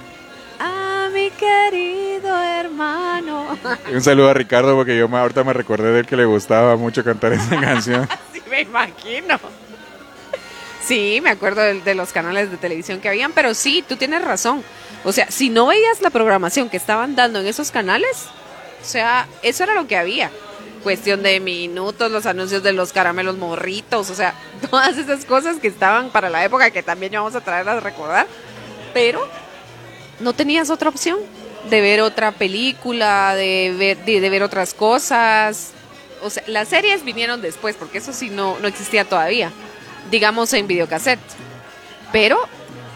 Speaker 2: A mi querido hermano.
Speaker 1: Y un saludo a Ricardo porque yo ahorita me recordé de él que le gustaba mucho cantar esa canción.
Speaker 2: Sí, me imagino. Sí, me acuerdo de, de los canales de televisión que habían, pero sí, tú tienes razón. O sea, si no veías la programación que estaban dando en esos canales, o sea, eso era lo que había. Cuestión de minutos, los anuncios de los caramelos morritos, o sea, todas esas cosas que estaban para la época que también vamos a traer a recordar. Pero no tenías otra opción de ver otra película, de ver, de, ver otras cosas. O sea, las series vinieron después, porque eso sí no, no existía todavía, digamos en videocassette. Pero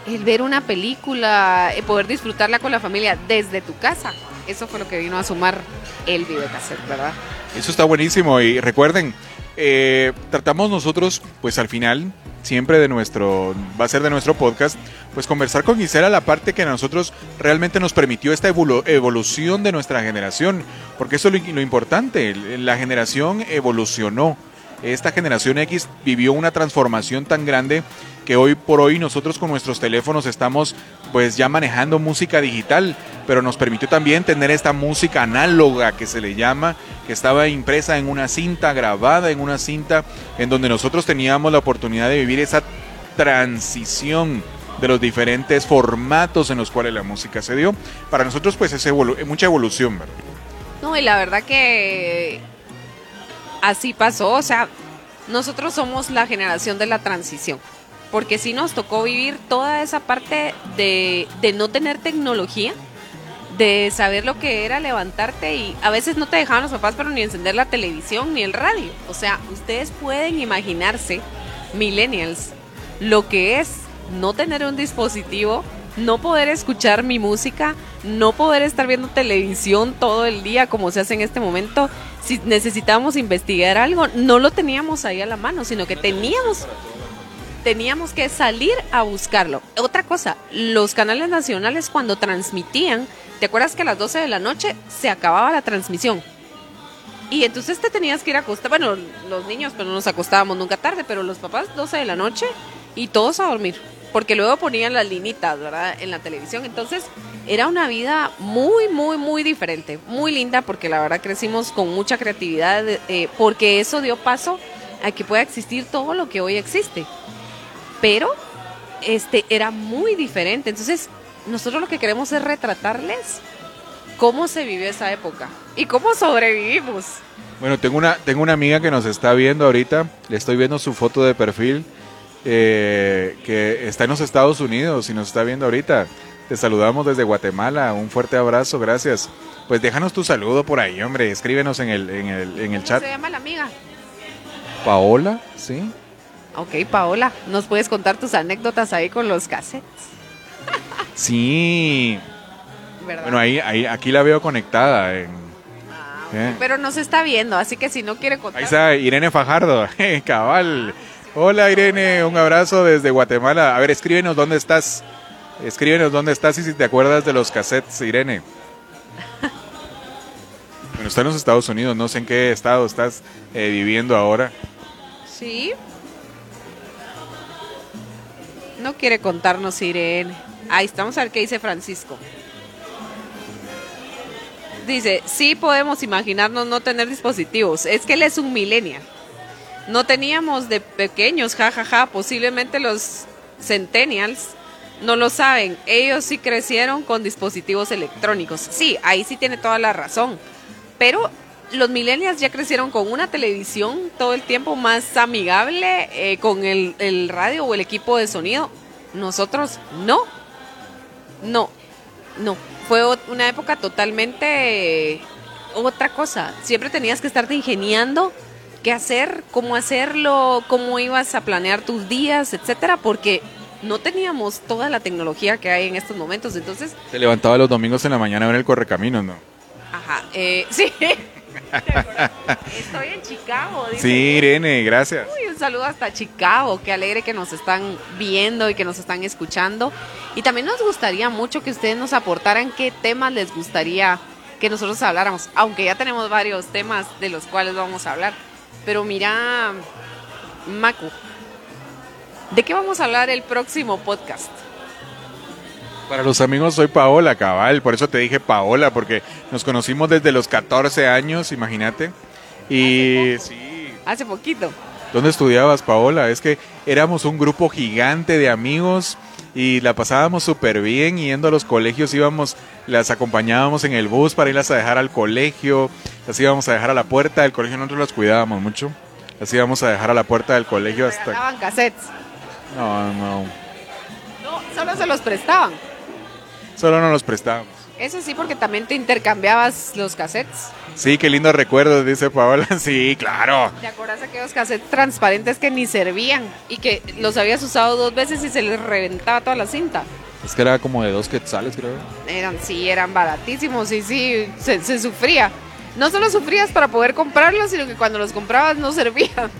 Speaker 2: el ver una película, eh, poder disfrutarla con la familia desde tu casa, eso fue lo que vino a sumar el videocassette, ¿verdad?
Speaker 1: Eso está buenísimo y recuerden, eh, tratamos nosotros, pues al final, siempre de nuestro, va a ser de nuestro podcast, pues conversar con Gisela la parte que a nosotros realmente nos permitió esta evolu- evolución de nuestra generación, porque eso es lo, lo importante, la generación evolucionó. Esta generación X vivió una transformación tan grande que hoy por hoy nosotros con nuestros teléfonos estamos pues ya manejando música digital, pero nos permitió también tener esta música análoga que se le llama, que estaba impresa en una cinta, grabada en una cinta, en donde nosotros teníamos la oportunidad de vivir esa transición de los diferentes formatos en los cuales la música se dio. Para nosotros pues es mucha evolución, ¿verdad?
Speaker 2: No, y la verdad que así pasó, o sea, nosotros somos la generación de la transición, porque sí nos tocó vivir toda esa parte de, de no tener tecnología, de saber lo que era levantarte y a veces no te dejaban los papás, pero ni encender la televisión ni el radio. O sea, ustedes pueden imaginarse, millennials, lo que es no tener un dispositivo, no poder escuchar mi música, no poder estar viendo televisión todo el día como se hace en este momento. Si necesitábamos investigar algo, no lo teníamos ahí a la mano, sino que teníamos teníamos que salir a buscarlo. Otra cosa, los canales nacionales cuando transmitían, ¿te acuerdas que a las 12 de la noche se acababa la transmisión? Y entonces te tenías que ir a acostar, bueno, los niños, pero no nos acostábamos nunca tarde, pero los papás 12 de la noche y todos a dormir, porque luego ponían las linitas, ¿verdad? En la televisión. Entonces era una vida muy, muy, muy diferente, muy linda, porque la verdad crecimos con mucha creatividad, eh, porque eso dio paso a que pueda existir todo lo que hoy existe. Pero este era muy diferente. Entonces, nosotros lo que queremos es retratarles cómo se vivió esa época y cómo sobrevivimos.
Speaker 1: Bueno, tengo una, tengo una amiga que nos está viendo ahorita, le estoy viendo su foto de perfil, eh, que está en los Estados Unidos y nos está viendo ahorita. Te saludamos desde Guatemala, un fuerte abrazo, gracias. Pues déjanos tu saludo por ahí, hombre, escríbenos en el, en el, en el
Speaker 2: ¿Cómo
Speaker 1: chat.
Speaker 2: se llama la amiga?
Speaker 1: Paola, ¿sí?
Speaker 2: Ok, Paola, ¿nos puedes contar tus anécdotas ahí con los cassettes?
Speaker 1: Sí.
Speaker 2: ¿Verdad?
Speaker 1: Bueno, ahí, ahí, aquí la veo conectada. en-
Speaker 2: Ah,
Speaker 1: eh.
Speaker 2: Pero nos está viendo, así que si no quiere contar...
Speaker 1: Ahí está Irene Fajardo, cabal. Hola Irene, un abrazo desde Guatemala. A ver, escríbenos dónde estás. Escríbenos dónde estás y si te acuerdas de los cassettes, Irene. Bueno, está en los Estados Unidos, no sé en qué estado estás eh, viviendo ahora.
Speaker 2: Sí, No quiere contarnos Irene. Ahí estamos a ver qué dice Francisco. Dice, sí podemos imaginarnos no tener dispositivos. Es que él es un millennial. No teníamos de pequeños, jajaja. Posiblemente los centennials no lo saben. Ellos sí crecieron con dispositivos electrónicos. Sí, ahí sí tiene toda la razón. Pero los millennials ya crecieron con una televisión todo el tiempo más amigable, eh, con el, el radio o el equipo de sonido. Nosotros no. No, no. Fue una época totalmente eh, otra cosa. Siempre tenías que estarte ingeniando qué hacer, cómo hacerlo, cómo ibas a planear tus días, etcétera, porque no teníamos toda la tecnología que hay en estos momentos. Entonces,
Speaker 1: Se levantaba los domingos en la mañana a ver el correcaminos, ¿no?
Speaker 2: ajá, eh, sí. Estoy en Chicago. dice.
Speaker 1: Sí, Irene, gracias.
Speaker 2: Uy, un saludo hasta Chicago. Qué alegre que nos están viendo y que nos están escuchando. Y también nos gustaría mucho que ustedes nos aportaran qué temas les gustaría que nosotros habláramos. Aunque ya tenemos varios temas de los cuales vamos a hablar. Pero mira, Macu, ¿de qué vamos a hablar el próximo podcast?
Speaker 1: Para los amigos soy Paola, cabal, por eso te dije Paola, porque nos conocimos desde los 14 años, imagínate. Y sí,
Speaker 2: Hace poquito.
Speaker 1: ¿dónde estudiabas, Paola? Es que éramos un grupo gigante de amigos y la pasábamos súper bien yendo a los colegios, íbamos, las acompañábamos en el bus para irlas a dejar al colegio, las íbamos a dejar a la puerta del colegio, nosotros las cuidábamos mucho, las íbamos a dejar a la puerta del colegio hasta...
Speaker 2: Cassettes.
Speaker 1: No, no,
Speaker 2: No, solo se los prestaban.
Speaker 1: solo no los prestábamos.
Speaker 2: Eso sí, porque también te intercambiabas los cassettes.
Speaker 1: Sí, qué lindo recuerdo, dice Paola. Sí, claro.
Speaker 2: ¿Te acuerdas aquellos cassettes transparentes que ni servían y que los habías usado dos veces y se les reventaba toda la cinta?
Speaker 1: Es que era como de dos quetzales, creo.
Speaker 2: Eran, sí, eran baratísimos y sí, se, se sufría. No solo sufrías para poder comprarlos, sino que cuando los comprabas no servían.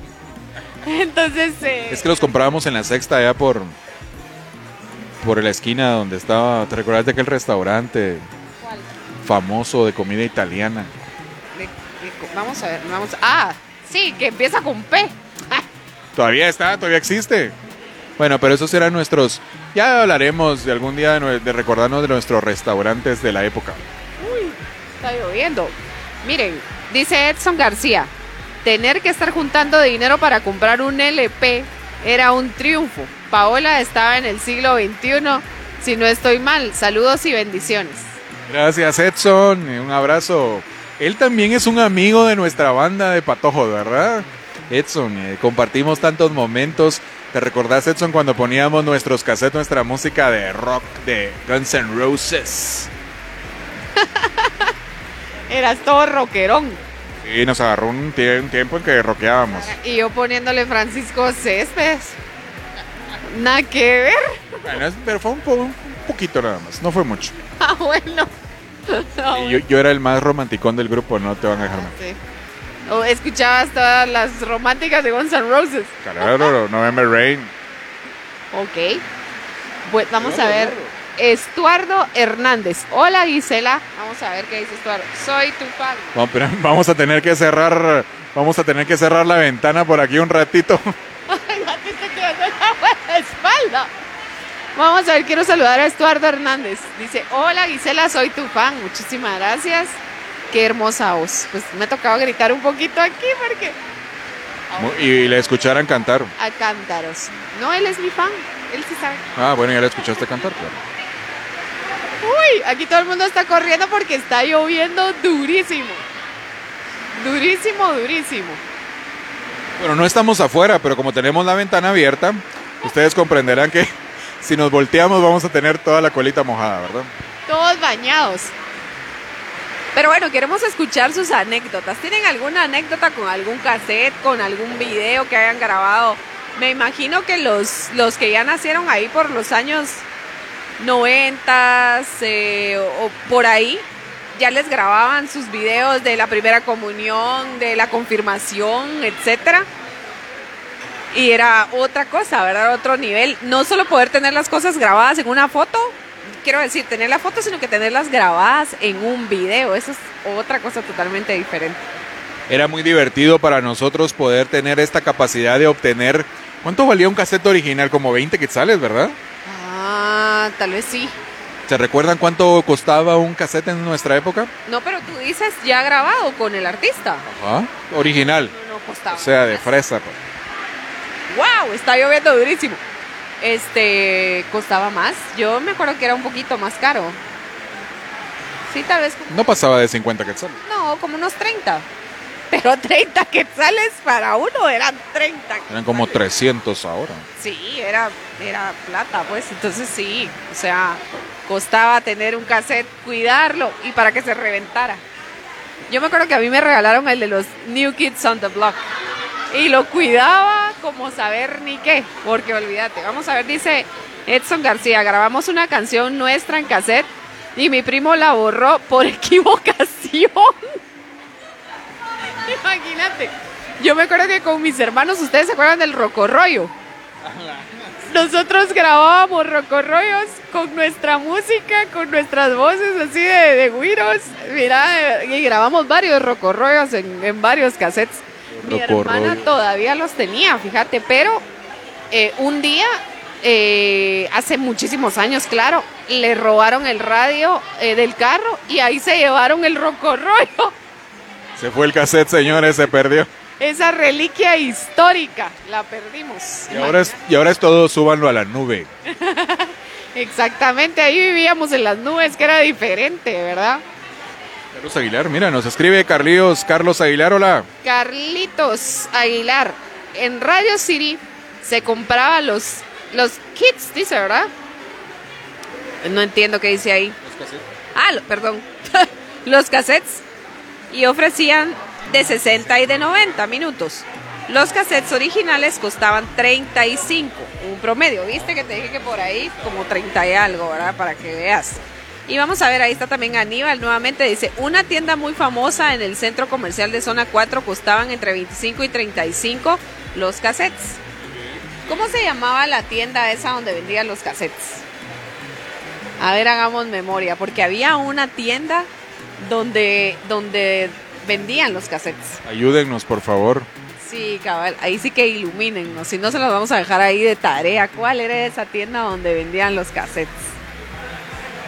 Speaker 2: Entonces, eh,
Speaker 1: Es que los comprábamos en la sexta, allá por. por la esquina donde estaba. ¿Te recuerdas de aquel restaurante
Speaker 2: ¿cuál?
Speaker 1: famoso de comida italiana?
Speaker 2: De- de- vamos a ver, vamos Ah, sí, que empieza con P.
Speaker 1: Todavía está, todavía existe. Bueno, pero esos eran nuestros. Ya hablaremos de algún día de, de recordarnos de nuestros restaurantes de la época.
Speaker 2: Está lloviendo. Miren, dice Edson García, tener que estar juntando dinero para comprar un LP era un triunfo. Paola estaba en el siglo XXI, si no estoy mal. Saludos y bendiciones.
Speaker 1: Gracias, Edson. eh, Un abrazo. Él también es un amigo de nuestra banda de patojos, ¿verdad? Edson, eh, compartimos tantos momentos. ¿Te recordás, Edson, cuando poníamos nuestros cassettes, nuestra música de rock de Guns N' Roses?
Speaker 2: Eras todo rockerón.
Speaker 1: Y nos agarró un, un tiempo en que rockeábamos.
Speaker 2: Y yo poniéndole Francisco Céspedes. Nada que ver.
Speaker 1: Bueno, pero fue un, po- un poquito nada más, no fue mucho.
Speaker 2: Ah, bueno. Ah,
Speaker 1: Y yo, yo era el más romanticón del grupo, no te van a dejar mal.
Speaker 2: sí. O escuchabas todas las románticas de Guns N' Roses.
Speaker 1: Claro, November Rain.
Speaker 2: Ok. Pues vamos a ver. Estuardo Hernández. Hola Gisela. Vamos a ver qué dice Estuardo. Soy tu fan.
Speaker 1: Vamos, pero vamos a tener que cerrar, vamos a tener que cerrar la ventana por aquí un ratito.
Speaker 2: La espalda. Vamos a ver, quiero saludar a Estuardo Hernández. Dice, hola Gisela, soy tu fan. Muchísimas gracias. Qué hermosa voz. Pues me ha tocado gritar un poquito aquí porque...
Speaker 1: Y le escucharan cantar.
Speaker 2: A cántaros. No, él es mi fan. Él sí sabe.
Speaker 1: Ah, bueno, ya le escuchaste cantar, claro.
Speaker 2: Uy, aquí todo el mundo está corriendo porque está lloviendo durísimo. Durísimo, durísimo.
Speaker 1: Bueno, no estamos afuera, pero como tenemos la ventana abierta, ustedes comprenderán que si nos volteamos vamos a tener toda la colita mojada, ¿verdad?
Speaker 2: Todos bañados. Pero bueno, queremos escuchar sus anécdotas. ¿Tienen alguna anécdota con algún cassette, con algún video que hayan grabado? Me imagino que los, los que ya nacieron ahí por los años 90 eh, o por ahí, ya les grababan sus videos de la primera comunión, de la confirmación, etcétera. Y era otra cosa, ¿verdad? Otro nivel. No solo poder tener las cosas grabadas en una foto, quiero decir, tener la foto, sino que tenerlas grabadas en un video. Eso es otra cosa totalmente diferente.
Speaker 1: Era muy divertido para nosotros poder tener esta capacidad de obtener ¿Cuánto valía un cassette original? Como 20 quetzales, ¿verdad?
Speaker 2: Ah, tal vez sí.
Speaker 1: ¿Se recuerdan cuánto costaba un cassette en nuestra época?
Speaker 2: No, pero tú dices ya grabado con el artista.
Speaker 1: Ajá. Original.
Speaker 2: No, no costaba.
Speaker 1: O sea, de fresa. pues.
Speaker 2: ¡Wow! Está lloviendo durísimo. Este, costaba más. Yo me acuerdo que era un poquito más caro. Sí, tal vez. como-
Speaker 1: No pasaba de 50 quetzales.
Speaker 2: No, como unos 30. Pero 30 quetzales para uno eran 30.
Speaker 1: Eran como
Speaker 2: quetzales.
Speaker 1: 300 ahora.
Speaker 2: Sí, era, era plata, pues. Entonces sí, o sea, costaba tener un cassette, cuidarlo y para que se reventara. Yo me acuerdo que a mí me regalaron el de los New Kids on the Block. Y lo cuidaba como saber ni qué, porque olvídate. Vamos a ver, dice Edson García, grabamos una canción nuestra en cassette y mi primo la borró por equivocación. Imagínate. Yo me acuerdo que con mis hermanos, ¿ustedes se acuerdan del rocorroyo? Nosotros grabábamos rocorroyos con nuestra música, con nuestras voces así de, de güiros. Mira, y grabamos varios rocorroyos en, en varios cassettes. Mi hermana todavía los tenía, fíjate, pero eh, un día, eh, hace muchísimos años, claro, le robaron el radio eh, del carro y ahí se llevaron el rocorroyo.
Speaker 1: Se fue el cassette, señores, se perdió.
Speaker 2: Esa reliquia histórica, la perdimos.
Speaker 1: Y ahora es, y ahora es todo, súbanlo a la nube.
Speaker 2: Exactamente, ahí vivíamos en las nubes, que era diferente, ¿verdad?
Speaker 1: Carlos Aguilar, mira, nos escribe Carlitos, Carlos Aguilar, hola.
Speaker 2: Carlitos Aguilar, en Radio City se compraba los, los kits, dice, ¿verdad? No entiendo qué dice ahí. Ah, lo- perdón. los cassettes. Y ofrecían de 60 y de 90 minutos. Los cassettes originales costaban 35, un promedio. Viste que te dije que por ahí como 30 y algo, ¿verdad? Para que veas. Y vamos a ver, ahí está también Aníbal nuevamente. Dice, una tienda muy famosa en el centro comercial de zona 4 costaban entre 25 y 35 los cassettes. ¿Cómo se llamaba la tienda esa donde vendían los cassettes? A ver, hagamos memoria, porque había una tienda donde, donde vendían los cassettes.
Speaker 1: Ayúdennos, por favor.
Speaker 2: Sí, cabal, ahí sí que ilumínennos, si no se los vamos a dejar ahí de tarea. ¿Cuál era esa tienda donde vendían los cassettes?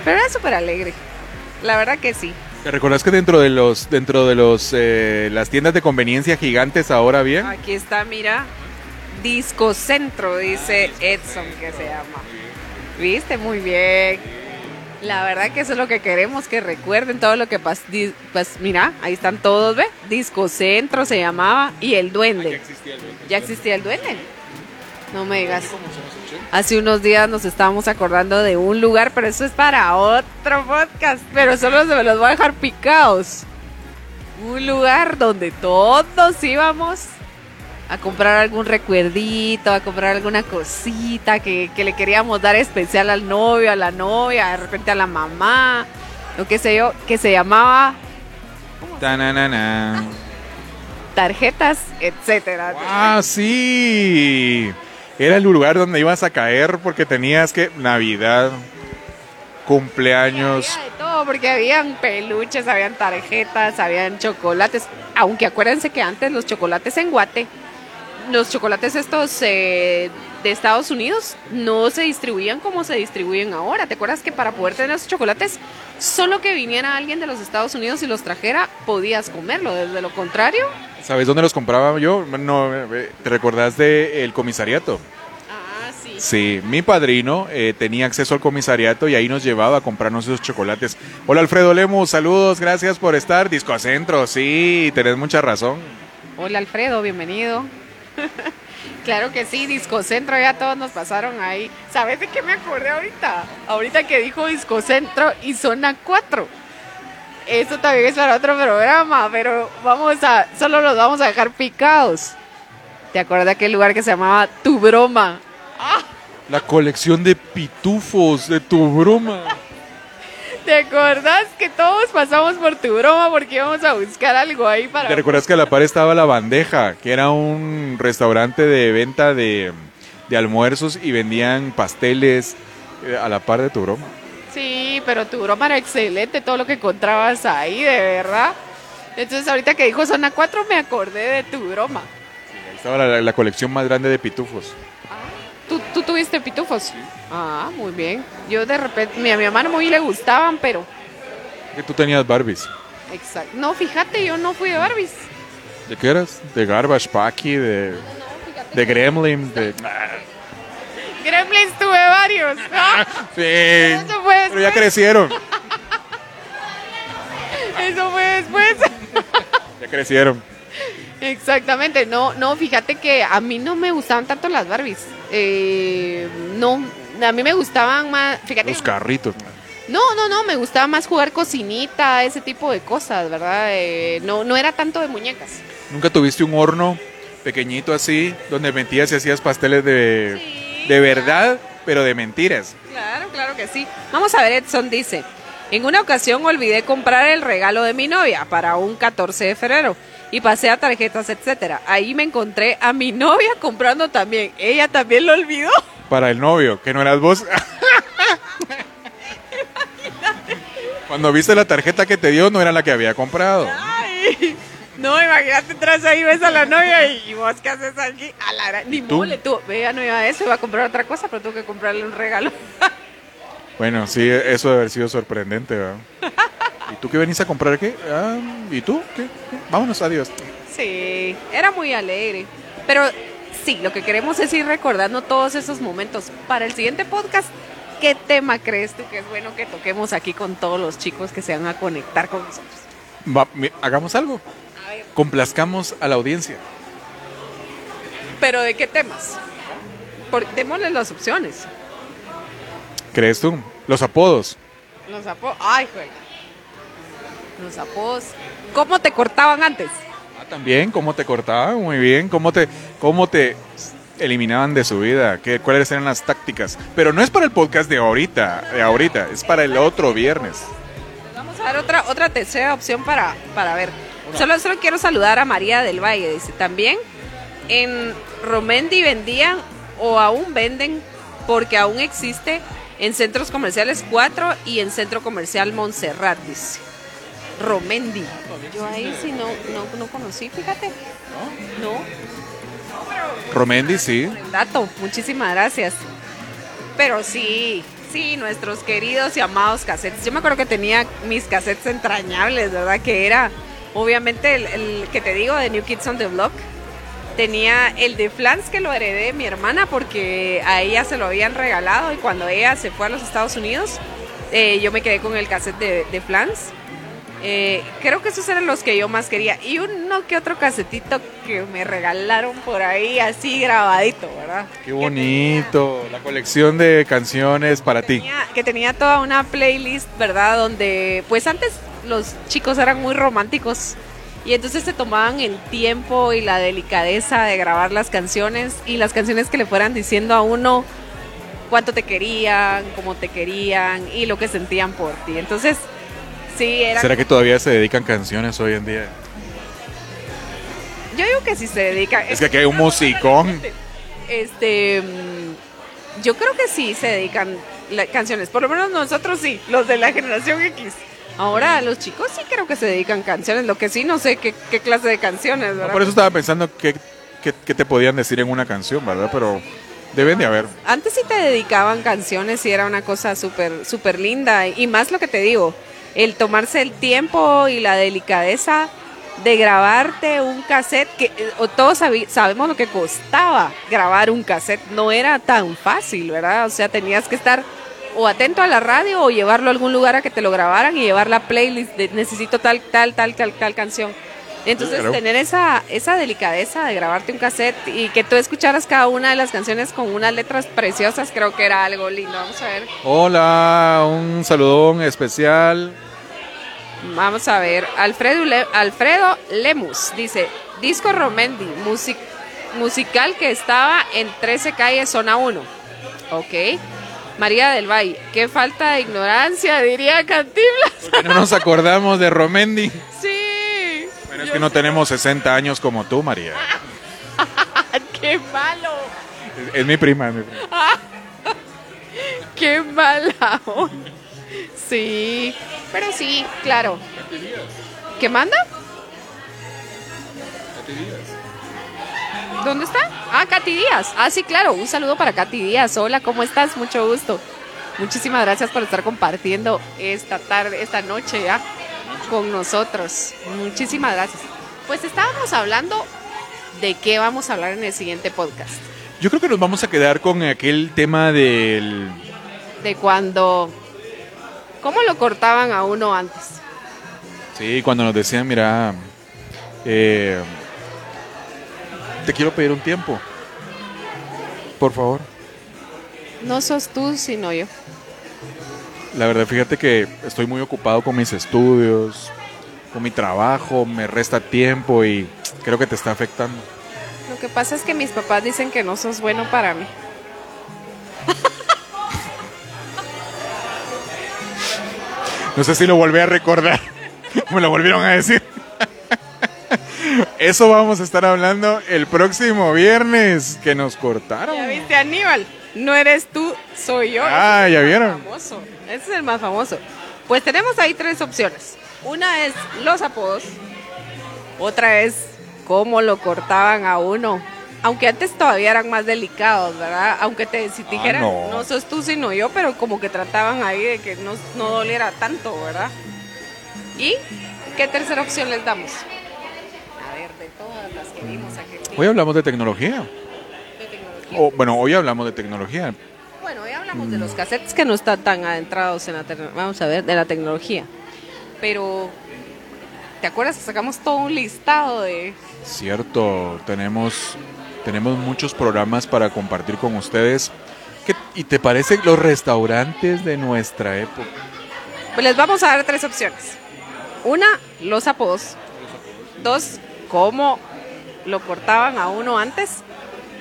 Speaker 2: Pero era súper alegre, la verdad que sí.
Speaker 1: ¿Te recuerdas que dentro de los, dentro de los, eh, las tiendas de conveniencia gigantes ahora bien?
Speaker 2: Aquí está, mira, Disco Centro, dice Edson que se llama. ¿Viste? Muy bien. La verdad que eso es lo que queremos, que recuerden todo lo que pasó. mira, ahí están todos, ¿ve? Disco Centro se llamaba y el duende. Ya existía el duende. No me digas. Hace unos días nos estábamos acordando de un lugar, pero eso es para otro podcast. Pero solo se me los voy a dejar picados. Un lugar donde todos íbamos a comprar algún recuerdito, a comprar alguna cosita que, que le queríamos dar especial al novio, a la novia, de repente a la mamá, o qué sé yo, que se llamaba
Speaker 1: Tananana.
Speaker 2: tarjetas, etcétera.
Speaker 1: Ah, sí. Era el lugar donde ibas a caer porque tenías que Navidad, cumpleaños.
Speaker 2: Había de todo, porque habían peluches, habían tarjetas, habían chocolates. Aunque acuérdense que antes los chocolates en Guate, los chocolates estos eh, de Estados Unidos, no se distribuían como se distribuyen ahora. ¿Te acuerdas que para poder tener esos chocolates, solo que viniera alguien de los Estados Unidos y los trajera, podías comerlo? Desde lo contrario,
Speaker 1: ¿Sabes dónde los compraba yo? No, eh, ¿te recordás del comisariato?
Speaker 2: ah, sí.
Speaker 1: Sí, mi padrino eh, tenía acceso al comisariato y ahí nos llevaba a comprarnos esos chocolates. Hola Alfredo Lemus, saludos, gracias por estar. Disco Centro, sí, tenés mucha razón.
Speaker 2: Hola Alfredo, bienvenido. claro que sí, Discocentro, ya todos nos pasaron ahí. ¿Sabes de qué me acordé ahorita? Ahorita que dijo Discocentro y Zona 4. Eso también es para otro programa, pero vamos a, solo los vamos a dejar picados. ¿Te acuerdas de aquel lugar que se llamaba Tu Broma?
Speaker 1: La colección de pitufos de tu broma.
Speaker 2: ¿Te acordás que todos pasamos por Tu Broma porque íbamos a buscar algo ahí para...
Speaker 1: ¿Te recuerdas que a la par estaba La Bandeja, que era un restaurante de venta de, de almuerzos y vendían pasteles eh, a la par de tu broma?
Speaker 2: Sí, pero tu broma era excelente, todo lo que encontrabas ahí, de verdad. Entonces ahorita que dijo zona 4 me acordé de tu broma.
Speaker 1: Estaba la, la colección más grande de pitufos.
Speaker 2: ¿Tú, tú tuviste pitufos? Ah, muy bien. Yo de repente, a mi mamá muy le gustaban, pero...
Speaker 1: Que tú tenías Barbies.
Speaker 2: Exacto. No, fíjate, yo no fui de Barbies.
Speaker 1: ¿De qué eras? De Garbage Packy, de, de Gremlin, de...
Speaker 2: Gremlins tuve varios.
Speaker 1: Sí.
Speaker 2: Eso fue
Speaker 1: Pero ya
Speaker 2: después.
Speaker 1: crecieron.
Speaker 2: Eso fue después.
Speaker 1: Ya crecieron.
Speaker 2: Exactamente, no, no, fíjate que a mí no me gustaban tanto las Barbies. Eh, no, a mí me gustaban más, fíjate,
Speaker 1: Los carritos.
Speaker 2: no, no, no, me gustaba más jugar cocinita, ese tipo de cosas, ¿verdad? Eh, no, no era tanto de muñecas.
Speaker 1: ¿Nunca tuviste un horno pequeñito así, donde metías y hacías pasteles de,
Speaker 2: Sí,
Speaker 1: de verdad, pero de mentiras?
Speaker 2: Claro, claro que sí. Vamos a ver, Edson dice, en una ocasión olvidé comprar el regalo de mi novia para un 14 de febrero y pasé a tarjetas, etcétera. Ahí me encontré a mi novia comprando también. Ella también lo olvidó.
Speaker 1: Para el novio, que no eras vos. Cuando viste la tarjeta que te dio, no era la que había comprado.
Speaker 2: Ay, no, imagínate, entras ahí, ves a la novia y, y vos qué haces aquí. A la ni
Speaker 1: tú?
Speaker 2: mole, tú. Vea, no iba a eso, iba a comprar otra cosa, pero tuve que comprarle un regalo.
Speaker 1: Bueno, sí, eso debe haber sido sorprendente, ¿verdad? ¿Y tú qué venís a comprar qué? Ah, ¿Y tú? ¿Qué? ¿Qué? Vámonos, adiós.
Speaker 2: Sí, era muy alegre. Pero sí, lo que queremos es ir recordando todos esos momentos. Para el siguiente podcast, ¿qué tema crees tú que es bueno que toquemos aquí con todos los chicos que se van a conectar con nosotros?
Speaker 1: Va, hagamos algo.
Speaker 2: A ver,
Speaker 1: Complazcamos a la audiencia.
Speaker 2: ¿pero de qué temas? Por, démosle las opciones.
Speaker 1: ¿Crees tú? Los apodos.
Speaker 2: Los apodos. Ay, juega. Los apodos. ¿Cómo te cortaban antes?
Speaker 1: Ah, también, ¿cómo te cortaban? Muy bien. ¿Cómo te, cómo te eliminaban de su vida? ¿Qué, ¿Cuáles eran las tácticas? Pero no es para el podcast de ahorita, de ahorita, es para el otro viernes.
Speaker 2: Vamos a ver otra, otra tercera opción para, para ver. Solo, solo quiero saludar a María del Valle. Dice, también en Romendi vendían o aún venden, porque aún existe, en centros comerciales 4 y en centro comercial Montserrat, dice. Romendi. Yo ahí sí no, no, no conocí, fíjate. No,
Speaker 1: Romendi, sí.
Speaker 2: por el dato. Muchísimas gracias. Pero sí, sí, nuestros queridos y amados cassettes. Yo me acuerdo que tenía mis cassettes entrañables, ¿verdad? Que era, obviamente, el, el que te digo de New Kids on the Block. Tenía el de Flans que lo heredé de mi hermana porque a ella se lo habían regalado y cuando ella se fue a los Estados Unidos, eh, yo me quedé con el cassette de, de Flans. Eh, creo que esos eran los que yo más quería. Y uno que otro casetito que me regalaron por ahí así grabadito, ¿verdad?
Speaker 1: Qué bonito. La colección de canciones para ti.
Speaker 2: Que tenía toda una playlist, ¿verdad? Donde, pues antes los chicos eran muy románticos y entonces se tomaban el tiempo y la delicadeza de grabar las canciones y las canciones que le fueran diciendo a uno cuánto te querían, cómo te querían y lo que sentían por ti. Entonces, sí, era...
Speaker 1: ¿Será que todavía se dedican canciones hoy en día?
Speaker 2: Yo digo que sí se dedican.
Speaker 1: Es que aquí hay un musicón.
Speaker 2: Este, mm, yo creo que sí se dedican la- canciones. Por lo menos nosotros sí, los de la generación X. Ahora los chicos sí creo que se dedican canciones. Lo que sí no sé qué, qué clase de canciones,
Speaker 1: No,
Speaker 2: ¿verdad?
Speaker 1: por eso estaba pensando qué, qué- qué te podían decir en una canción, ¿verdad? Pero deben de haber.
Speaker 2: Antes sí te dedicaban canciones y era una cosa súper súper linda. Y más lo que te digo, el tomarse el tiempo y la delicadeza de grabarte un cassette, que eh, o todos sabemos lo que costaba grabar un cassette, no era tan fácil, ¿verdad? O sea, tenías que estar o atento a la radio o llevarlo a algún lugar a que te lo grabaran y llevar la playlist de necesito tal, tal, tal, tal, tal canción. Entonces,
Speaker 1: Claro.
Speaker 2: tener esa, esa delicadeza de grabarte un cassette y que tú escucharas cada una de las canciones con unas letras preciosas, creo que era algo lindo. Vamos a ver.
Speaker 1: Hola, un saludón especial.
Speaker 2: Vamos a ver. Alfredo, Le- Alfredo Lemus dice: Disco Romendi, music- musical que estaba en 13 calles, zona 1. Ok. María del Valle, qué falta de ignorancia, diría Cantiblas.
Speaker 1: No nos acordamos de Romendi.
Speaker 2: Sí.
Speaker 1: Bueno, es que no tenemos 60 años como tú, María.
Speaker 2: Qué malo.
Speaker 1: Es, es mi prima, es mi prima.
Speaker 2: Qué mala. Sí, pero sí, claro. ¿Qué manda? ¿Dónde está? Ah, Katy Díaz. Ah, sí, claro. Un saludo para Katy Díaz. Hola, ¿cómo estás? Mucho gusto. Muchísimas gracias por estar compartiendo esta tarde, esta noche ya con nosotros. Muchísimas gracias. Pues estábamos hablando de qué vamos a hablar en el siguiente podcast.
Speaker 1: Yo creo que nos vamos a quedar con aquel tema del...
Speaker 2: De cuando... ¿Cómo lo cortaban a uno antes?
Speaker 1: Sí, cuando nos decían, mira, eh, te quiero pedir un tiempo. Por favor.
Speaker 2: No sos tú, sino yo.
Speaker 1: La verdad, fíjate que estoy muy ocupado con mis estudios, con mi trabajo, me resta tiempo y creo que te está afectando.
Speaker 2: Lo que pasa es que mis papás dicen que no sos bueno para mí.
Speaker 1: No sé si lo volví a recordar. Me lo volvieron a decir. Eso vamos a estar hablando el próximo viernes que nos cortaron.
Speaker 2: ¿Ya viste, Aníbal? No eres tú, soy yo.
Speaker 1: Ah, ¿ya vieron?
Speaker 2: famoso. Ese es el más famoso. Pues tenemos ahí tres opciones. Una es los apodos. Otra es cómo lo cortaban a uno. Aunque antes todavía eran más delicados, ¿verdad? Aunque te, si te
Speaker 1: Ah,
Speaker 2: dijeran,
Speaker 1: no.
Speaker 2: no. sos tú sino yo, pero como que trataban ahí de que no, no doliera tanto, ¿verdad? ¿Y qué tercera opción les damos? A ver, de todas las que vimos aquel día
Speaker 1: Hoy hablamos de tecnología. O, bueno, hoy hablamos de tecnología.
Speaker 2: Bueno, hoy hablamos de los cassettes que no están tan adentrados en la vamos a ver, de la tecnología. Pero ¿te acuerdas que sacamos todo un listado de
Speaker 1: Cierto, tenemos, tenemos muchos programas para compartir con ustedes. ¿Qué- ¿Y te parece los restaurantes de nuestra época?
Speaker 2: Pues les vamos a dar tres opciones. Una, los apodos. Dos, cómo lo cortaban a uno antes.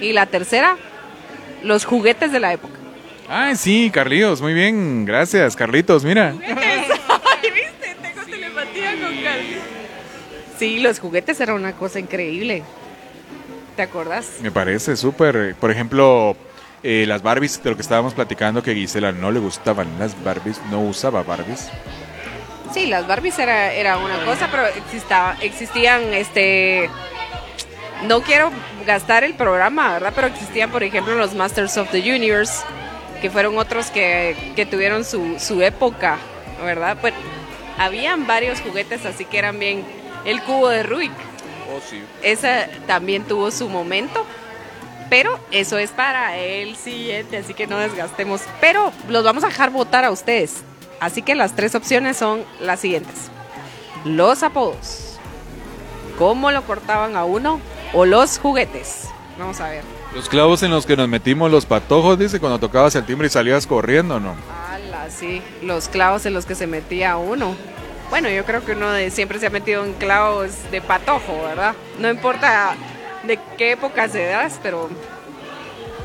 Speaker 2: Y la tercera, los juguetes de la época.
Speaker 1: Ah, sí, Carlitos, muy bien, gracias, Carlitos, mira.
Speaker 2: Ay, viste, tengo telepatía con Carlos. Sí, los juguetes era una cosa increíble. ¿Te acuerdas?
Speaker 1: Me parece súper. Por ejemplo, eh, las Barbies, de lo que estábamos platicando, que Gisela no le gustaban las Barbies, no usaba Barbies.
Speaker 2: Sí, las Barbies era, era una cosa, pero existaba, existían, este, no quiero gastar el programa, ¿verdad? Pero existían, por ejemplo, los Masters of the Universe, que fueron otros que, que tuvieron su, su época, ¿verdad? Pues habían varios juguetes así que eran bien, el cubo de Rubik,
Speaker 1: Oh, sí.
Speaker 2: esa también tuvo su momento. Pero eso es para el siguiente, así que no desgastemos. Pero los vamos a dejar votar a ustedes. Así que las tres opciones son las siguientes. Los apodos. ¿Cómo lo cortaban a uno? O los juguetes. Vamos a ver.
Speaker 1: Los clavos en los que nos metimos los patojos, dice, cuando tocabas el timbre y salías corriendo, ¿no?
Speaker 2: Ala, sí. Los clavos en los que se metía uno. Bueno, yo creo que uno de, siempre se ha metido en clavos de patojo, ¿verdad? No importa de qué época se das, pero,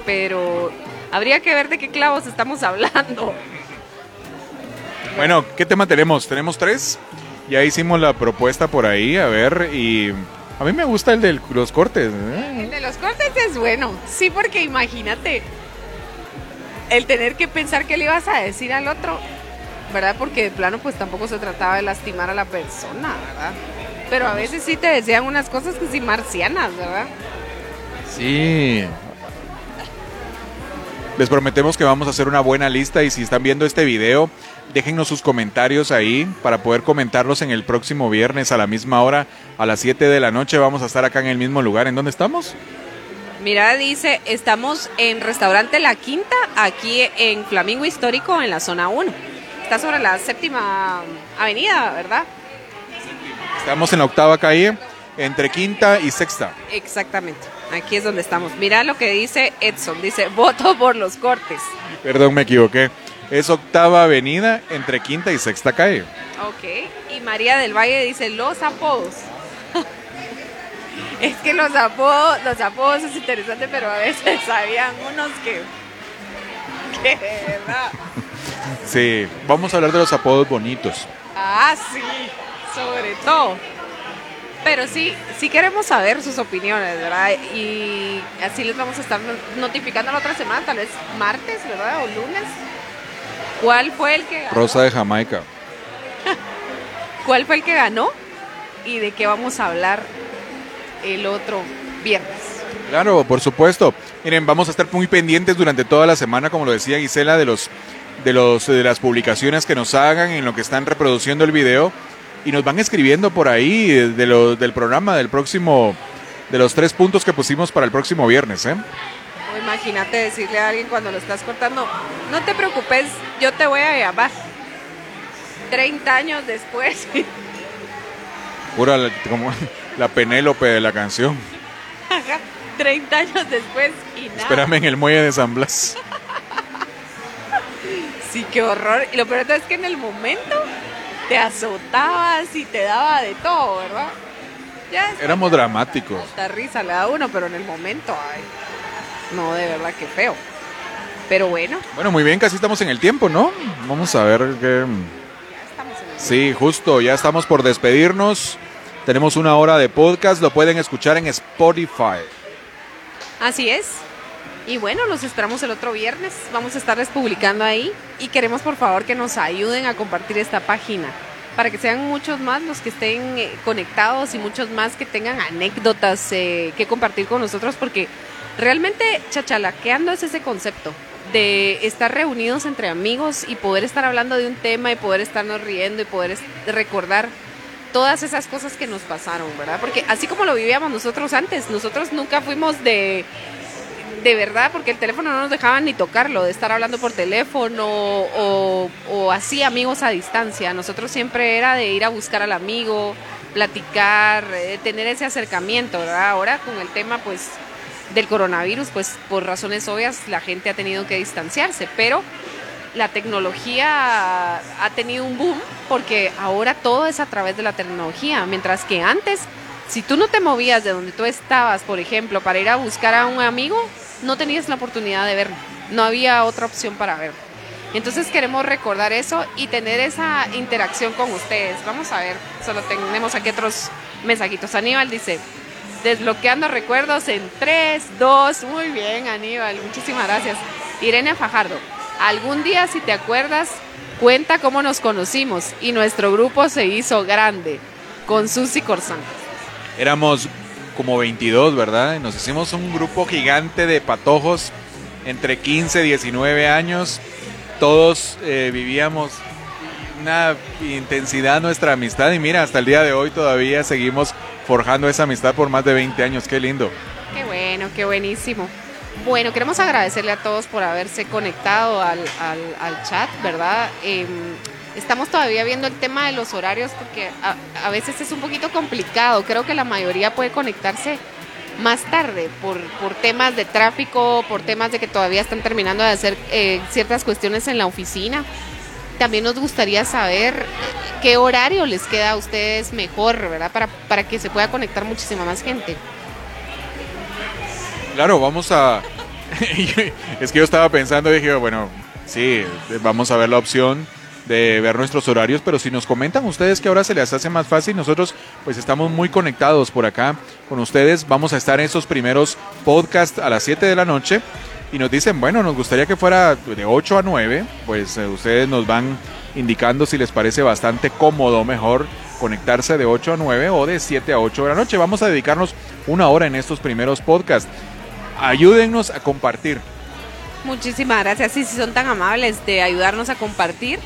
Speaker 2: pero habría que ver de qué clavos estamos hablando.
Speaker 1: Bueno, ¿qué tema tenemos? Tenemos tres. Ya hicimos la propuesta por ahí, a ver, y a mí me gusta el de los cortes. ¿eh?
Speaker 2: El de los cortes es bueno, sí, porque imagínate el tener que pensar qué le ibas a decir al otro, ¿verdad? Porque de plano pues tampoco se trataba de lastimar a la persona, ¿verdad? Pero a veces sí te decían unas cosas que sí marcianas, ¿verdad?
Speaker 1: Sí. Les prometemos que vamos a hacer una buena lista y si están viendo este video, déjennos sus comentarios ahí para poder comentarlos en el próximo viernes a la misma hora, a las 7 de la noche. Vamos a estar acá en el mismo lugar. ¿En dónde estamos?
Speaker 2: Mira, dice, estamos en Restaurante La Quinta, aquí en Flamingo Histórico, en la zona 1. Está sobre la séptima avenida, ¿verdad?
Speaker 1: Estamos en la octava calle, entre quinta y sexta.
Speaker 2: Exactamente, aquí es donde estamos. Mira lo que dice Edson, dice, voto por los cortes.
Speaker 1: Perdón, me equivoqué. Es octava avenida, entre quinta y sexta calle.
Speaker 2: Ok, y María del Valle dice, los apodos. es que los apodos, los apodos es interesante, pero a veces habían unos que... que de verdad...
Speaker 1: Sí, vamos a hablar de los apodos bonitos.
Speaker 2: Ah, sí, sobre todo. Pero sí, sí queremos saber sus opiniones, ¿verdad? Y así les vamos a estar no- notificando la otra semana, tal vez martes, ¿verdad? O lunes. ¿Cuál fue el que ganó?
Speaker 1: Rosa de Jamaica.
Speaker 2: ¿Cuál fue el que ganó? ¿Y de qué vamos a hablar el otro viernes?
Speaker 1: Claro, por supuesto. Miren, vamos a estar muy pendientes durante toda la semana, como lo decía Gisela, de los de los de las publicaciones que nos hagan en lo que están reproduciendo el video y nos van escribiendo por ahí de lo, del programa del próximo de los tres puntos que pusimos para el próximo viernes, ¿eh?
Speaker 2: O imagínate decirle a alguien cuando lo estás cortando, no te preocupes, yo te voy a llamar. 30 años después.
Speaker 1: Pura la- como la Penélope de la canción.
Speaker 2: Ajá, 30 años después y nada.
Speaker 1: Espérame en el muelle de San Blas.
Speaker 2: Sí, qué horror. Y lo peor es que en el momento te azotabas y te daba de todo, ¿verdad? Ya
Speaker 1: Éramos dramáticos.
Speaker 2: hasta risa le da uno, pero en el momento, ay, no, de verdad que feo. Pero bueno,
Speaker 1: Bueno, muy bien, casi estamos en el tiempo, ¿no? Vamos a ver qué... Sí, justo, ya estamos por despedirnos. Tenemos una hora de podcast, lo pueden escuchar en Spotify.
Speaker 2: Así es. Y bueno, los esperamos el otro viernes. Vamos a estarles publicando ahí y queremos por favor que nos ayuden a compartir esta página para que sean muchos más los que estén eh, conectados y muchos más que tengan anécdotas eh, que compartir con nosotros porque realmente chachalaqueando es ese concepto de estar reunidos entre amigos y poder estar hablando de un tema y poder estarnos riendo y poder recordar todas esas cosas que nos pasaron, ¿verdad? Porque así como lo vivíamos nosotros antes, nosotros nunca fuimos de de verdad, porque el teléfono no nos dejaban ni tocarlo, de estar hablando por teléfono o, o así amigos a distancia. Nosotros siempre era de ir a buscar al amigo, platicar, eh, tener ese acercamiento, ¿verdad? Ahora con el tema pues del coronavirus, pues por razones obvias la gente ha tenido que distanciarse, pero la tecnología ha tenido un boom porque ahora todo es a través de la tecnología, mientras que antes, si tú no te movías de donde tú estabas, por ejemplo, para ir a buscar a un amigo, no tenías la oportunidad de verlo, no había otra opción para verlo. Entonces queremos recordar eso y tener esa interacción con ustedes. Vamos a ver, solo tenemos aquí otros mensajitos. Aníbal dice, desbloqueando recuerdos en 3, 2, muy bien Aníbal, muchísimas gracias. Irene Fajardo, algún día si te acuerdas, cuenta cómo nos conocimos y nuestro grupo se hizo grande con Susi Corzán.
Speaker 1: Éramos como 22, ¿verdad? Nos hicimos un grupo gigante de patojos entre 15 y 19 años. Todos eh, vivíamos una intensidad nuestra amistad y mira, hasta el día de hoy todavía seguimos forjando esa amistad por más de 20 años. Qué lindo.
Speaker 2: Qué bueno, qué buenísimo. Bueno, queremos agradecerle a todos por haberse conectado al, al- al chat, ¿verdad? Em, estamos todavía viendo el tema de los horarios porque a, a veces es un poquito complicado. Creo que la mayoría puede conectarse más tarde por, por temas de tráfico, por temas de que todavía están terminando de hacer eh, ciertas cuestiones en la oficina. También nos gustaría saber qué horario les queda a ustedes mejor, ¿verdad? Para, para que se pueda conectar muchísima más gente.
Speaker 1: Claro, vamos a... es que yo estaba pensando dije, bueno, sí, vamos a ver la opción de ver nuestros horarios, pero si nos comentan ustedes que ahora se les hace más fácil, nosotros pues estamos muy conectados por acá con ustedes, vamos a estar en esos primeros podcasts a las 7 de la noche y nos dicen, bueno, nos gustaría que fuera de 8 a 9, pues eh, ustedes nos van indicando si les parece bastante cómodo mejor conectarse de 8 a 9 o de 7 a 8 de la noche. Vamos a dedicarnos una hora en estos primeros podcasts. Ayúdennos a compartir.
Speaker 2: Muchísimas gracias. Y si son tan amables de ayudarnos a compartir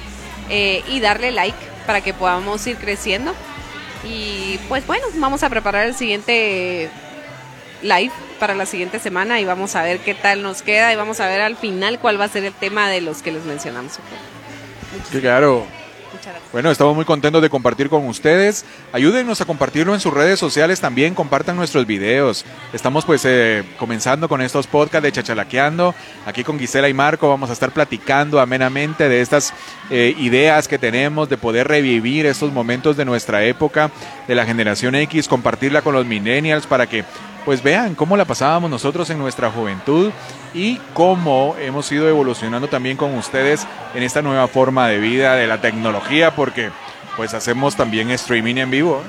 Speaker 2: eh, y darle like para que podamos ir creciendo. Y pues bueno, vamos a preparar el siguiente live para la siguiente semana y vamos a ver qué tal nos queda y vamos a ver al final cuál va a ser el tema de los que les mencionamos.
Speaker 1: Claro.
Speaker 2: Muchas.
Speaker 1: Bueno, estamos muy contentos de compartir con ustedes. Ayúdennos a compartirlo en sus redes sociales también, compartan nuestros videos. Estamos pues eh, comenzando con estos podcasts de Chachalaqueando. Aquí con Gisela y Marco vamos a estar platicando amenamente de estas eh, ideas que tenemos de poder revivir estos momentos de nuestra época, de la generación X, compartirla con los millennials para que pues vean cómo la pasábamos nosotros en nuestra juventud y cómo hemos ido evolucionando también con ustedes en esta nueva forma de vida de la tecnología, porque pues hacemos también streaming en vivo.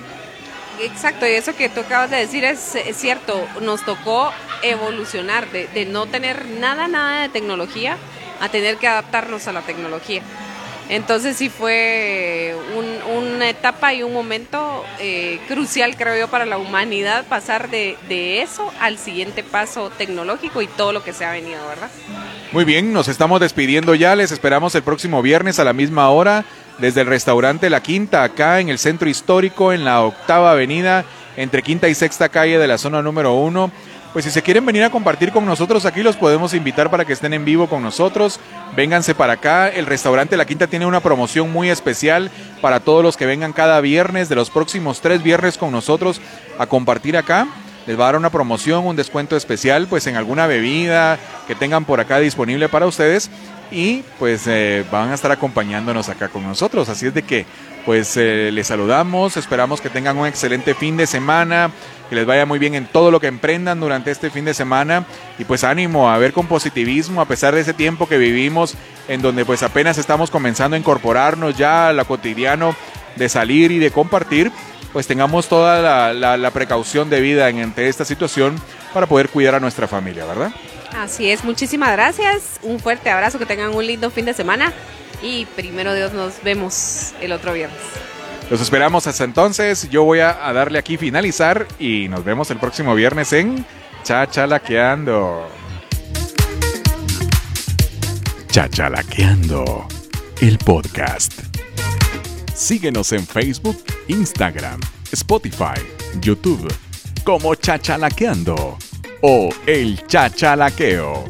Speaker 2: Exacto, y eso que tú acabas de decir es, es cierto, nos tocó evolucionar de, de no tener nada, nada de tecnología a tener que adaptarnos a la tecnología. Entonces sí fue un- una etapa y un momento eh, crucial, creo yo, para la humanidad pasar de, de eso al siguiente paso tecnológico y todo lo que se ha venido, ¿verdad?
Speaker 1: Muy bien, nos estamos despidiendo ya. Les esperamos el próximo viernes a la misma hora desde el restaurante La Quinta, acá en el centro histórico, en la octava avenida, entre quinta y sexta calle de la zona número uno. Pues si se quieren venir a compartir con nosotros aquí, los podemos invitar para que estén en vivo con nosotros. Vénganse para acá. El restaurante La Quinta tiene una promoción muy especial para todos los que vengan cada viernes, de los próximos tres viernes con nosotros a compartir acá les va a dar una promoción, un descuento especial, pues en alguna bebida que tengan por acá disponible para ustedes y pues eh, van a estar acompañándonos acá con nosotros. Así es de que pues eh, les saludamos, esperamos que tengan un excelente fin de semana, que les vaya muy bien en todo lo que emprendan durante este fin de semana y pues ánimo a ver con positivismo a pesar de ese tiempo que vivimos en donde pues apenas estamos comenzando a incorporarnos ya a lo cotidiano de salir y de compartir pues tengamos toda la, la- la precaución debida en, ante esta situación para poder cuidar a nuestra familia, ¿verdad?
Speaker 2: Así es, muchísimas gracias. Un fuerte abrazo, que tengan un lindo fin de semana y primero Dios nos vemos el otro viernes.
Speaker 1: Los esperamos hasta entonces. Yo voy a, darle aquí finalizar y nos vemos el próximo viernes en Chachalaqueando. Chachalaqueando, el podcast. Síguenos en Facebook, Instagram, Spotify, YouTube como Chachalaqueando o El Chachalaqueo.